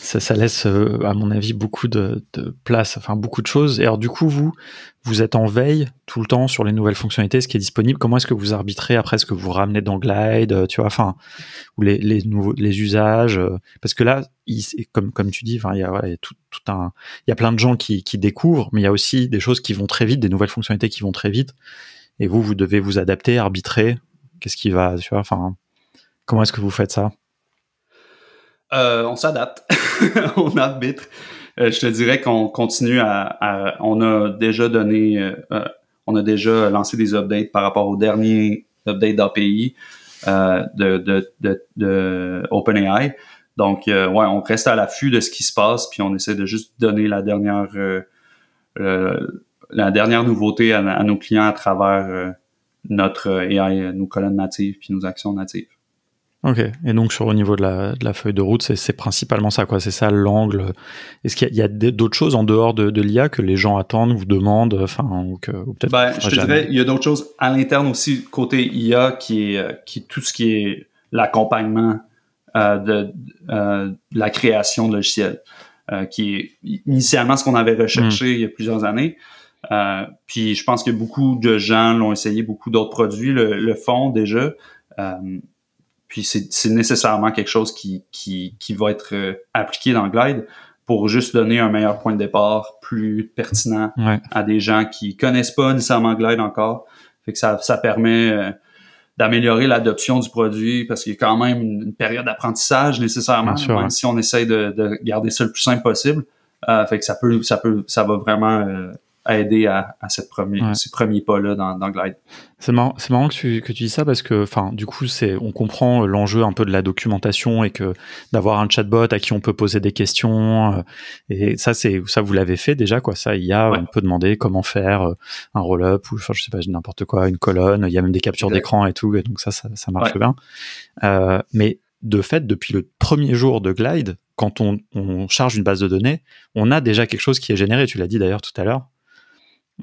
ça, laisse, euh, à mon avis, beaucoup de, de, place, enfin beaucoup de choses. Et alors, du coup, vous, vous êtes en veille tout le temps sur les nouvelles fonctionnalités, ce qui est disponible. Comment est-ce que vous arbitrez après ce que vous ramenez dans Glide, euh, tu vois, enfin, ou les, nouveaux, les usages euh, Parce que là, comme tu dis, il y a, tout, un, il y a plein de gens qui, qui découvrent, mais il y a aussi des choses qui vont très vite, des nouvelles fonctionnalités qui vont très vite. Et vous, vous devez vous adapter, arbitrer. Qu'est-ce qui va, tu vois, enfin, comment est-ce que vous faites ça? Euh, on s'adapte, on arbitre. Euh, je te dirais qu'on continue à, on a déjà donné, euh, on a déjà lancé des updates par rapport au dernier update d'API de, OpenAI. Donc, ouais, on reste à l'affût de ce qui se passe, puis on essaie de juste donner la dernière, la dernière nouveauté à, à, nos clients à travers notre AI, nos colonnes natives, puis nos actions natives. Ok. Et donc sur au niveau de la, de la feuille de route, c'est principalement ça, quoi. C'est ça l'angle. Est-ce qu'il y a, d'autres choses en dehors de, de l'IA que les gens attendent, vous demandent, enfin, ou que peut-être. Ben, je te dirais, il y a d'autres choses à l'interne aussi côté IA qui est, euh, qui tout ce qui est l'accompagnement euh, de, euh, la création de logiciels, euh, qui est initialement ce qu'on avait recherché hmm. il y a plusieurs années. Euh, puis je pense que beaucoup de gens l'ont essayé, beaucoup d'autres produits le, le font déjà. Euh, puis c'est nécessairement quelque chose qui, qui, qui va être euh, appliqué dans Glide pour juste donner un meilleur point de départ plus pertinent à des gens qui connaissent pas nécessairement Glide encore. Fait que ça, ça permet euh, d'améliorer l'adoption du produit parce qu'il y a quand même une, période d'apprentissage nécessairement, même si on essaye de, de, garder ça le plus simple possible. Euh, fait que ça peut, ça peut, ça va vraiment euh, aider à, à cette première, ces premiers pas-là dans, dans, Glide. C'est marrant, c'est marrant que tu, que tu dis ça parce que, enfin, du coup, c'est, on comprend l'enjeu un peu de la documentation et que d'avoir un chatbot à qui on peut poser des questions. Euh, et ça, c'est, ça, vous l'avez fait déjà, quoi. Ça, il y a, on peut demander comment faire euh, un roll-up ou, enfin, je sais pas, n'importe quoi, une colonne. Il y a même des captures d'écran et tout. Et donc ça, ça, ça marche bien. Euh, mais de fait, depuis le premier jour de Glide, quand on, on, charge une base de données, on a déjà quelque chose qui est généré. Tu l'as dit d'ailleurs tout à l'heure.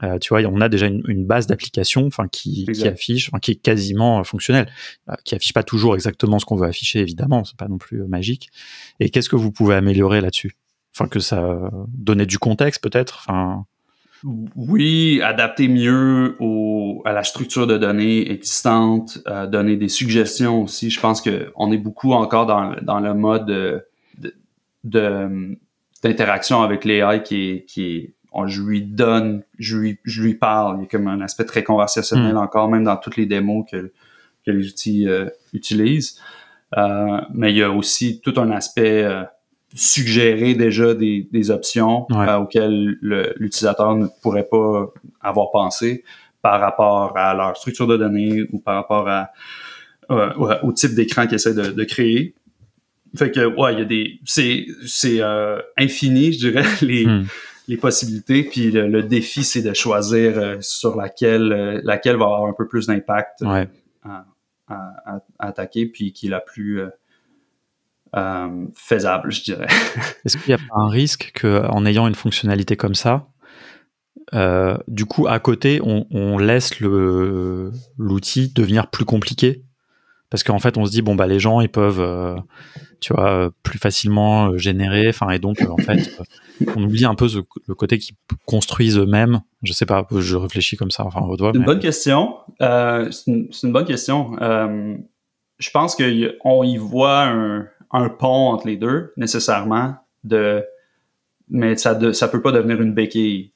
Euh, tu vois, on a déjà une, base d'application, enfin qui, qui, affiche, enfin, qui est quasiment euh, fonctionnelle, euh, qui affiche pas toujours exactement ce qu'on veut afficher, évidemment, c'est pas non plus magique. Et qu'est-ce que vous pouvez améliorer là-dessus? Enfin, que ça donnait du contexte peut-être. Enfin. Oui, adapter mieux au, à la structure de données existante, euh, donner des suggestions aussi. Je pense que on est beaucoup encore dans, dans le mode de, de d'interaction avec l'AI qui est, qui est je lui donne, je lui, je lui parle. Il y a comme un aspect très conversationnel mm. encore, même dans toutes les démos que, que les outils euh, utilisent. Euh, mais il y a aussi tout un aspect euh, suggéré déjà des, des options euh, auxquelles l'utilisateur ne pourrait pas avoir pensé par rapport à leur structure de données ou par rapport à, au type d'écran qu'ils essaient de, de, créer. Fait que, ouais, il y a des... C'est, c'est infini, je dirais, les... Hmm les possibilités. Puis le, défi, c'est de choisir euh, sur laquelle, euh, laquelle va avoir un peu plus d'impact euh, à, attaquer, puis qui est la plus faisable, je dirais. Est-ce qu'il n'y a pas un risque qu'en ayant une fonctionnalité comme ça, du coup, à côté, on, on laisse l'outil devenir plus compliqué? Parce qu'en fait on se dit bon bah les gens ils peuvent euh, tu vois euh, plus facilement euh, générer. Enfin et donc en fait on oublie un peu le côté qu'ils construisent eux-mêmes. Je sais pas je réfléchis comme ça enfin C'est une bonne question. C'est une, bonne question. Je pense qu'on y voit un, un, pont entre les deux nécessairement de mais ça ne ça peut pas devenir une béquille.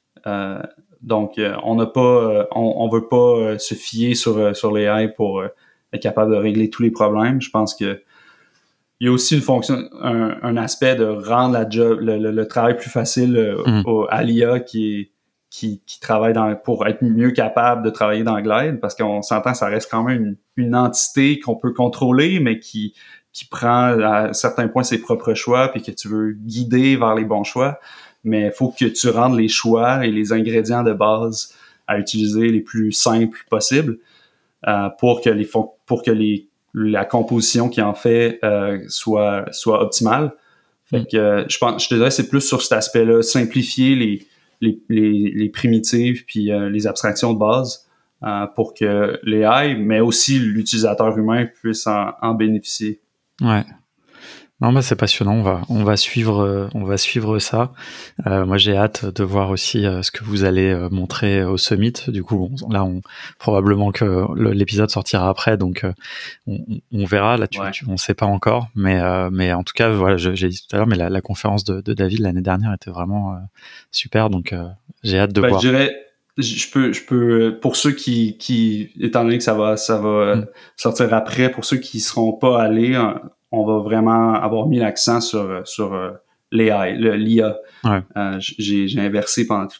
Donc on n'a pas on, on veut pas se fier sur sur les AI pour capable de régler tous les problèmes. Je pense que il y a aussi une fonction, un, aspect de rendre la job, le, travail plus facile euh, mm. à l'IA qui, qui, travaille dans, pour être mieux capable de travailler dans Glide, parce qu'on s'entend, ça reste quand même une, entité qu'on peut contrôler, mais qui, qui prend à certains points ses propres choix, puis que tu veux guider vers les bons choix. Mais il faut que tu rendes les choix et les ingrédients de base à utiliser les plus simples possibles. Euh, pour que les pour que les la composition qui en fait euh, soit soit optimale. Fait mm. que euh, je pense je te dirais c'est plus sur cet aspect-là, simplifier les les, les, les primitives puis les abstractions de base pour que les AI, mais aussi l'utilisateur humain puisse en, en bénéficier. Ouais. Non, bah c'est passionnant. On va, on va suivre, euh, on va suivre ça. Euh, moi, j'ai hâte de voir aussi euh, ce que vous allez montrer au summit. Du coup, là, on, probablement que l'épisode sortira après, donc on, on, verra. Là, tu, on ne sait pas encore, mais, mais en tout cas, voilà, j'ai dit tout à l'heure, mais la, la, conférence de, de David l'année dernière était vraiment super, donc j'ai hâte de bah, voir. Je dirais, je peux, je peux, pour ceux qui, qui, étant donné que ça va, ça va mm. sortir après, pour ceux qui seront pas allés, on va vraiment avoir mis l'accent sur, sur euh, l'AI, l'IA. Euh, j'ai, inversé pendant tout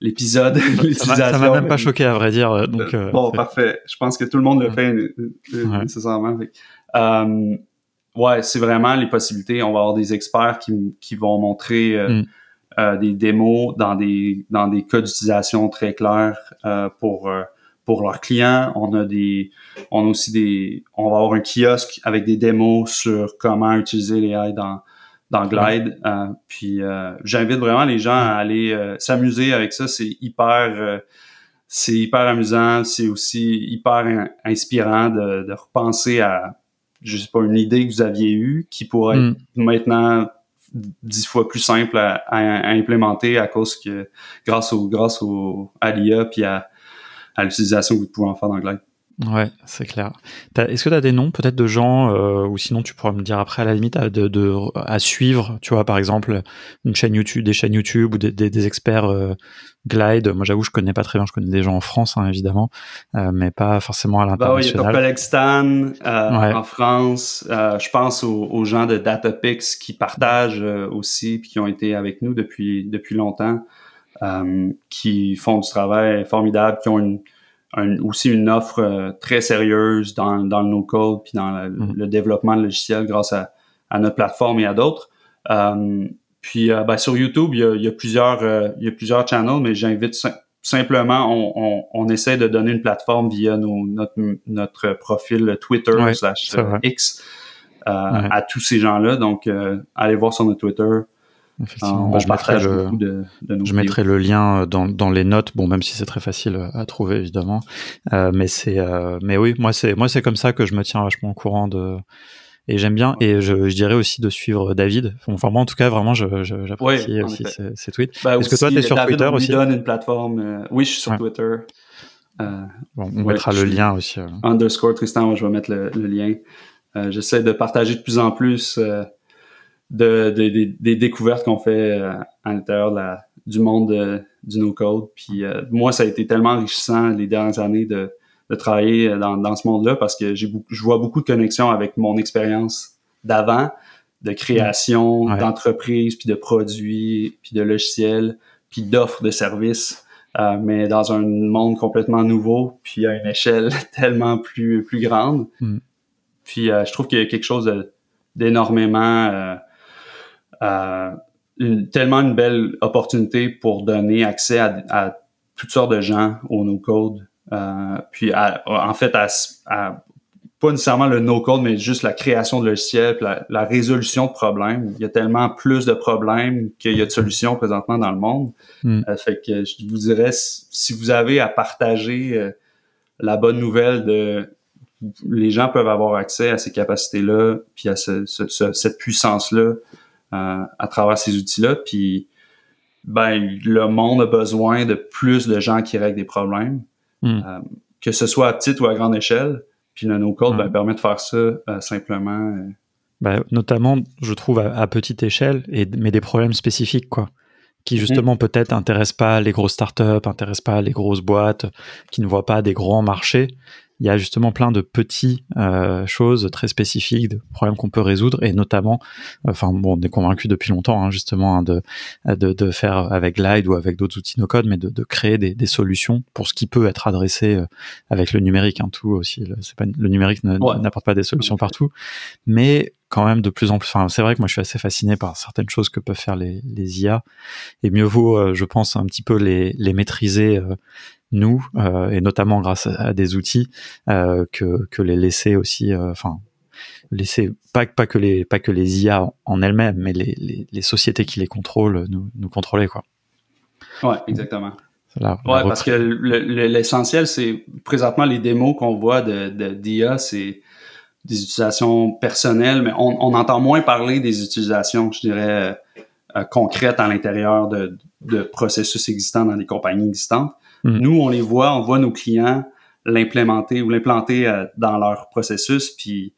l'épisode. ça m'a même pas choqué, à vrai dire. Euh, donc, bon, parfait. Je pense que tout le monde le fait nécessairement. ouais, c'est vraiment les possibilités. On va avoir des experts qui, qui vont montrer mm. des démos dans des, dans des cas d'utilisation très clairs pour pour leurs clients. On a des, on a aussi des, on va avoir un kiosque avec des démos sur comment utiliser les AI dans dans Glide. Euh, puis euh, j'invite vraiment les gens à aller euh, s'amuser avec ça. C'est hyper, c'est hyper amusant. C'est aussi hyper inspirant de, de, repenser à, je sais pas, une idée que vous aviez eue qui pourrait être mm. maintenant dix fois plus simple à, à, implémenter à cause que grâce au grâce au à l'IA puis à à l'utilisation que vous pouvez en faire dans Glide. Ouais, c'est clair. Est-ce que tu as des noms peut-être de gens, euh, ou sinon tu pourras me dire après à la limite, à, de, de, à suivre, tu vois, par exemple, une chaîne YouTube, des chaînes YouTube ou des, des, experts euh, Glide. Moi j'avoue, je connais pas très bien, je connais des gens en France, hein, évidemment, euh, mais pas forcément à l'international. Bah oui, il y a Stan en France. je pense aux, aux, gens de DataPix qui partagent aussi, puis qui ont été avec nous depuis, depuis longtemps. Euh, qui font du travail formidable, qui ont une, aussi une offre euh, très sérieuse dans, dans le no-code puis dans mm-hmm. le, développement de logiciels grâce à, à, notre plateforme et à d'autres. Euh, puis ben, sur YouTube, il y a, il y a plusieurs, il y a plusieurs channels, mais j'invite simplement, on, on, on, essaie de donner une plateforme via nos, notre, notre profil Twitter slash X à tous ces gens-là. Donc, allez voir sur notre Twitter, Effectivement. Bah, je, mettrai le, je mettrai le lien euh, dans, dans, les notes, bon, même si c'est très facile euh, à trouver évidemment, euh, mais c'est, euh, mais oui, moi c'est, moi c'est comme ça que je me tiens vachement au courant de Et j'aime bien, et je, je, dirais aussi de suivre David. Enfin, moi, en tout cas, vraiment, j'apprécie aussi ses, tweets. Bah, Est-ce que toi, tu es sur Twitter aussi? donne une plateforme. Euh, oui, je suis sur Twitter. Euh, bon, on mettra le lien aussi. Underscore Tristan, je vais mettre le, lien. J'essaie de partager de plus en plus de, des découvertes qu'on fait à l'intérieur la, du monde du no-code. Puis moi, ça a été tellement enrichissant les dernières années de de travailler dans, dans ce monde-là parce que j'ai je vois beaucoup de connexions avec mon expérience d'avant, de création d'entreprises, puis de produits, puis de logiciels, puis d'offres de services, euh, mais dans un monde complètement nouveau, puis à une échelle tellement plus, plus grande. Mm. Puis euh, je trouve qu'il y a quelque chose d'énormément... Euh, euh, une, tellement une belle opportunité pour donner accès à, à toutes sortes de gens au no-code euh, puis en fait, à, pas nécessairement le no-code, mais juste la création de logiciels, la, la résolution de problèmes. Il y a tellement plus de problèmes qu'il y a de solutions présentement dans le monde. Hmm. Euh, fait que je vous dirais, si vous avez à partager euh, la bonne nouvelle de les gens peuvent avoir accès à ces capacités-là, puis à ce, cette puissance-là à travers ces outils-là, puis ben le monde a besoin de plus de gens qui règlent des problèmes. Hmm. Euh, que ce soit à petite ou à grande échelle. Puis le no-code ben, permet de faire ça euh, simplement. Euh. Ben, notamment, je trouve, à, petite échelle, et, mais des problèmes spécifiques, quoi qui justement peut-être intéressent pas les grosses startups, intéressent pas les grosses boîtes, qui ne voient pas des grands marchés, il y a justement plein de petites euh, choses très spécifiques, de problèmes qu'on peut résoudre, et notamment, enfin bon, on est convaincu depuis longtemps hein, justement hein, de, de, de faire avec Glide ou avec d'autres outils no code, mais de, de créer des, des, solutions pour ce qui peut être adressé euh, avec le numérique, hein, tout aussi. Le, pas, le numérique n'apporte pas des solutions partout, mais quand même de plus en plus. Enfin, c'est vrai que moi je suis assez fasciné par certaines choses que peuvent faire les, les IA, et mieux vaut, euh, je pense, un petit peu les, les maîtriser euh, nous, euh, et notamment grâce à, des outils, euh, que, que les laisser aussi, euh, enfin, laisser pas, pas que les pas que les IA en elles-mêmes, mais les, les, les, sociétés qui les contrôlent nous, nous contrôler quoi. Ouais, exactement. ouais, parce que l'essentiel, c'est présentement les démos qu'on voit de d'IA, c'est des utilisations personnelles, mais on, on, entend moins parler des utilisations, je dirais, concrètes à l'intérieur de, de processus existants dans des compagnies existantes. Mm. Nous, on les voit, on voit nos clients l'implémenter ou l'implanter euh, dans leur processus, puis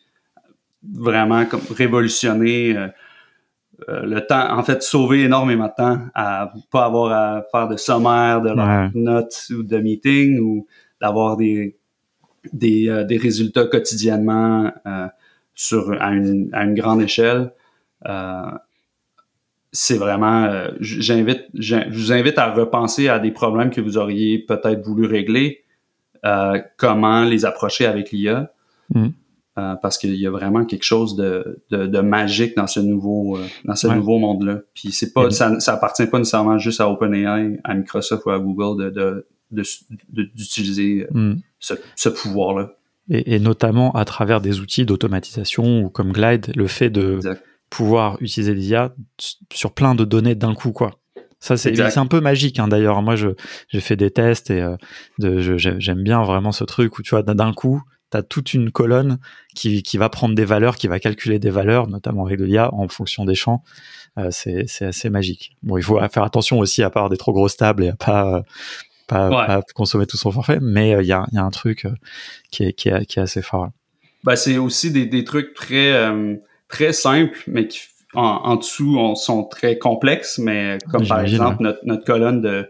vraiment comme révolutionner euh, euh, le temps, en fait, sauver énormément de temps à pas avoir à faire de sommaire de leurs notes ou de meeting ou d'avoir des des, des, résultats quotidiennement sur à une, à une grande échelle c'est vraiment, euh, j'invite, je vous invite à repenser à des problèmes que vous auriez peut-être voulu régler, euh, comment les approcher avec l'IA, mm. euh, parce qu'il y a vraiment quelque chose de, de, magique dans ce nouveau, dans ce nouveau monde-là. Puis c'est pas, ça, ça appartient pas nécessairement juste à OpenAI, à Microsoft ou à Google de, d'utiliser mm. ce, ce pouvoir-là. Et, et, notamment à travers des outils d'automatisation ou comme Glide, le fait de pouvoir utiliser l'IA sur plein de données d'un coup, quoi. Ça, c'est un peu magique, hein, d'ailleurs. Moi, j'ai fait des tests et euh, j'aime bien vraiment ce truc où, tu vois, d'un coup, tu as toute une colonne qui, qui, va prendre des valeurs, qui va calculer des valeurs, notamment avec de l'IA, en fonction des champs. Euh, c'est assez magique. Bon, il faut faire attention aussi à part des trop grosses tables et à pas, pas, consommer tout son forfait, mais euh, il y, a, y, a, un truc euh, qui est, qui, est, qui, est, assez fort. Bah, c'est aussi des, des, trucs très très simples, mais qui en, dessous on, sont très complexes, mais comme par exemple notre, notre, colonne de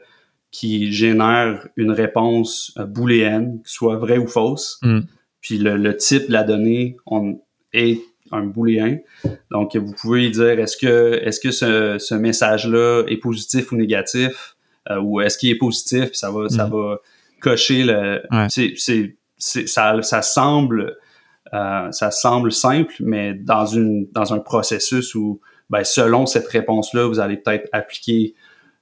qui génère une réponse euh, booléenne, soit vraie ou fausse. Mm. Puis le, le, type de la donnée on, est un booléen. Donc vous pouvez dire est-ce que est-ce que ce, ce message-là est positif ou négatif euh, ou est-ce qu'il est positif puis ça va ça mm. va cocher le c'est c'est ça ça semble euh, ça semble simple, mais dans, une, dans un processus où, ben, selon cette réponse-là, vous allez peut-être appliquer,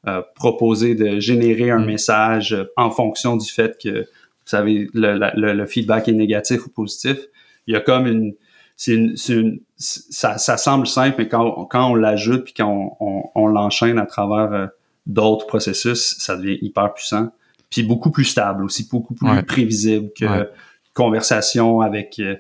euh, proposer de générer un mm. message en fonction du fait que, vous savez, le, le, feedback est négatif ou positif. Il y a comme une... c'est une, une ça, ça, semble simple, mais quand, quand on l'ajoute puis quand on, on, l'enchaîne à travers euh, d'autres processus, ça devient hyper puissant. Puis beaucoup plus stable aussi, beaucoup plus prévisible que conversation avec euh,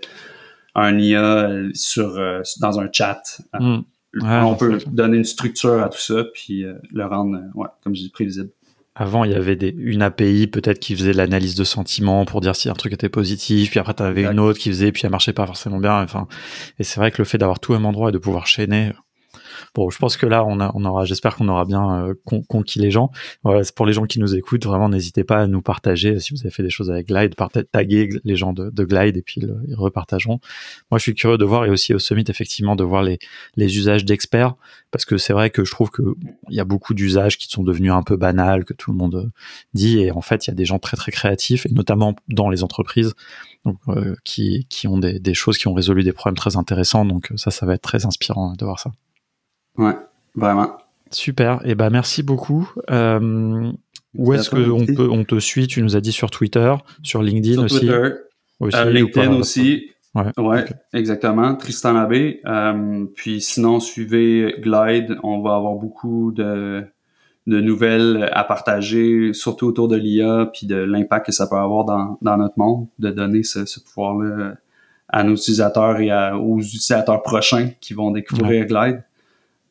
un IA sur, dans un chat. Hmm. on peut donner une structure à tout ça, puis le rendre, ouais, comme je dis, prévisible. Avant, il y avait des, une API peut-être qui faisait l'analyse de sentiments pour dire si un truc était positif, puis après tu avais une autre qui faisait, puis elle marchait pas forcément bien. Enfin, et c'est vrai que le fait d'avoir tout même endroit et de pouvoir chaîner, Bon, je pense que là, on, a, on aura, j'espère qu'on aura bien euh, conquis les gens. Voilà, pour les gens qui nous écoutent, vraiment, n'hésitez pas à nous partager si vous avez fait des choses avec Glide, taguer les gens de, de Glide et puis ils repartageront. Moi, je suis curieux de voir et aussi au Summit, effectivement, de voir les, les usages d'experts parce que c'est vrai que je trouve que il y a beaucoup d'usages qui sont devenus un peu banals, que tout le monde dit et en fait, il y a des gens très très créatifs et notamment dans les entreprises donc, euh, qui, qui ont des, des choses qui ont résolu des problèmes très intéressants. Donc ça, ça va être très inspirant de voir ça. Ouais, vraiment. Super. Et eh ben merci beaucoup. Euh, où est-ce qu'on peut, on te suit? Tu nous as dit sur Twitter, sur LinkedIn sur aussi. Twitter, aussi, euh, LinkedIn aussi. Ouais, ouais exactement. Tristan Labbé. Euh, puis sinon, suivez Glide. On va avoir beaucoup de, de nouvelles à partager, surtout autour de l'IA, puis de l'impact que ça peut avoir dans, dans notre monde, de donner ce, ce pouvoir-là à nos utilisateurs et aux utilisateurs prochains qui vont découvrir Glide.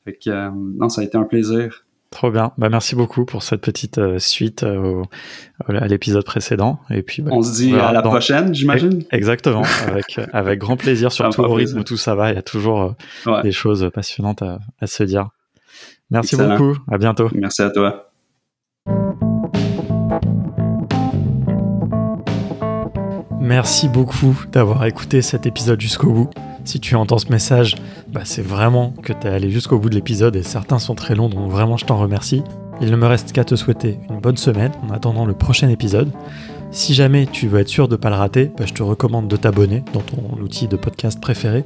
Fait que, euh, non, ça a été un plaisir. Trop bien. Bah, merci beaucoup pour cette petite euh, suite euh, à l'épisode précédent. Et puis, bah, on se dit à la prochaine, j'imagine. Exactement. avec, avec grand plaisir, surtout au rythme où tout ça va. Il y a toujours des choses passionnantes à, à se dire. Merci beaucoup. À bientôt. Merci à toi. Merci beaucoup d'avoir écouté cet épisode jusqu'au bout. Si tu entends ce message, bah c'est vraiment que tu allé jusqu'au bout de l'épisode et certains sont très longs, donc vraiment je t'en remercie. Il ne me reste qu'à te souhaiter une bonne semaine en attendant le prochain épisode. Si jamais tu veux être sûr de ne pas le rater, bah, je te recommande de t'abonner dans ton outil de podcast préféré.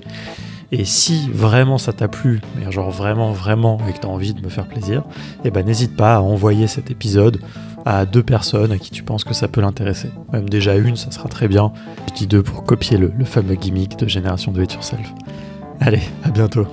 Et si vraiment ça t'a plu, mais genre vraiment, vraiment, et que tu as envie de me faire plaisir, eh ben n'hésite pas à envoyer cet épisode à deux personnes à qui tu penses que ça peut l'intéresser. Même déjà une, ça sera très bien. Je dis deux pour copier le, fameux gimmick de génération de It Yourself. Allez, à bientôt.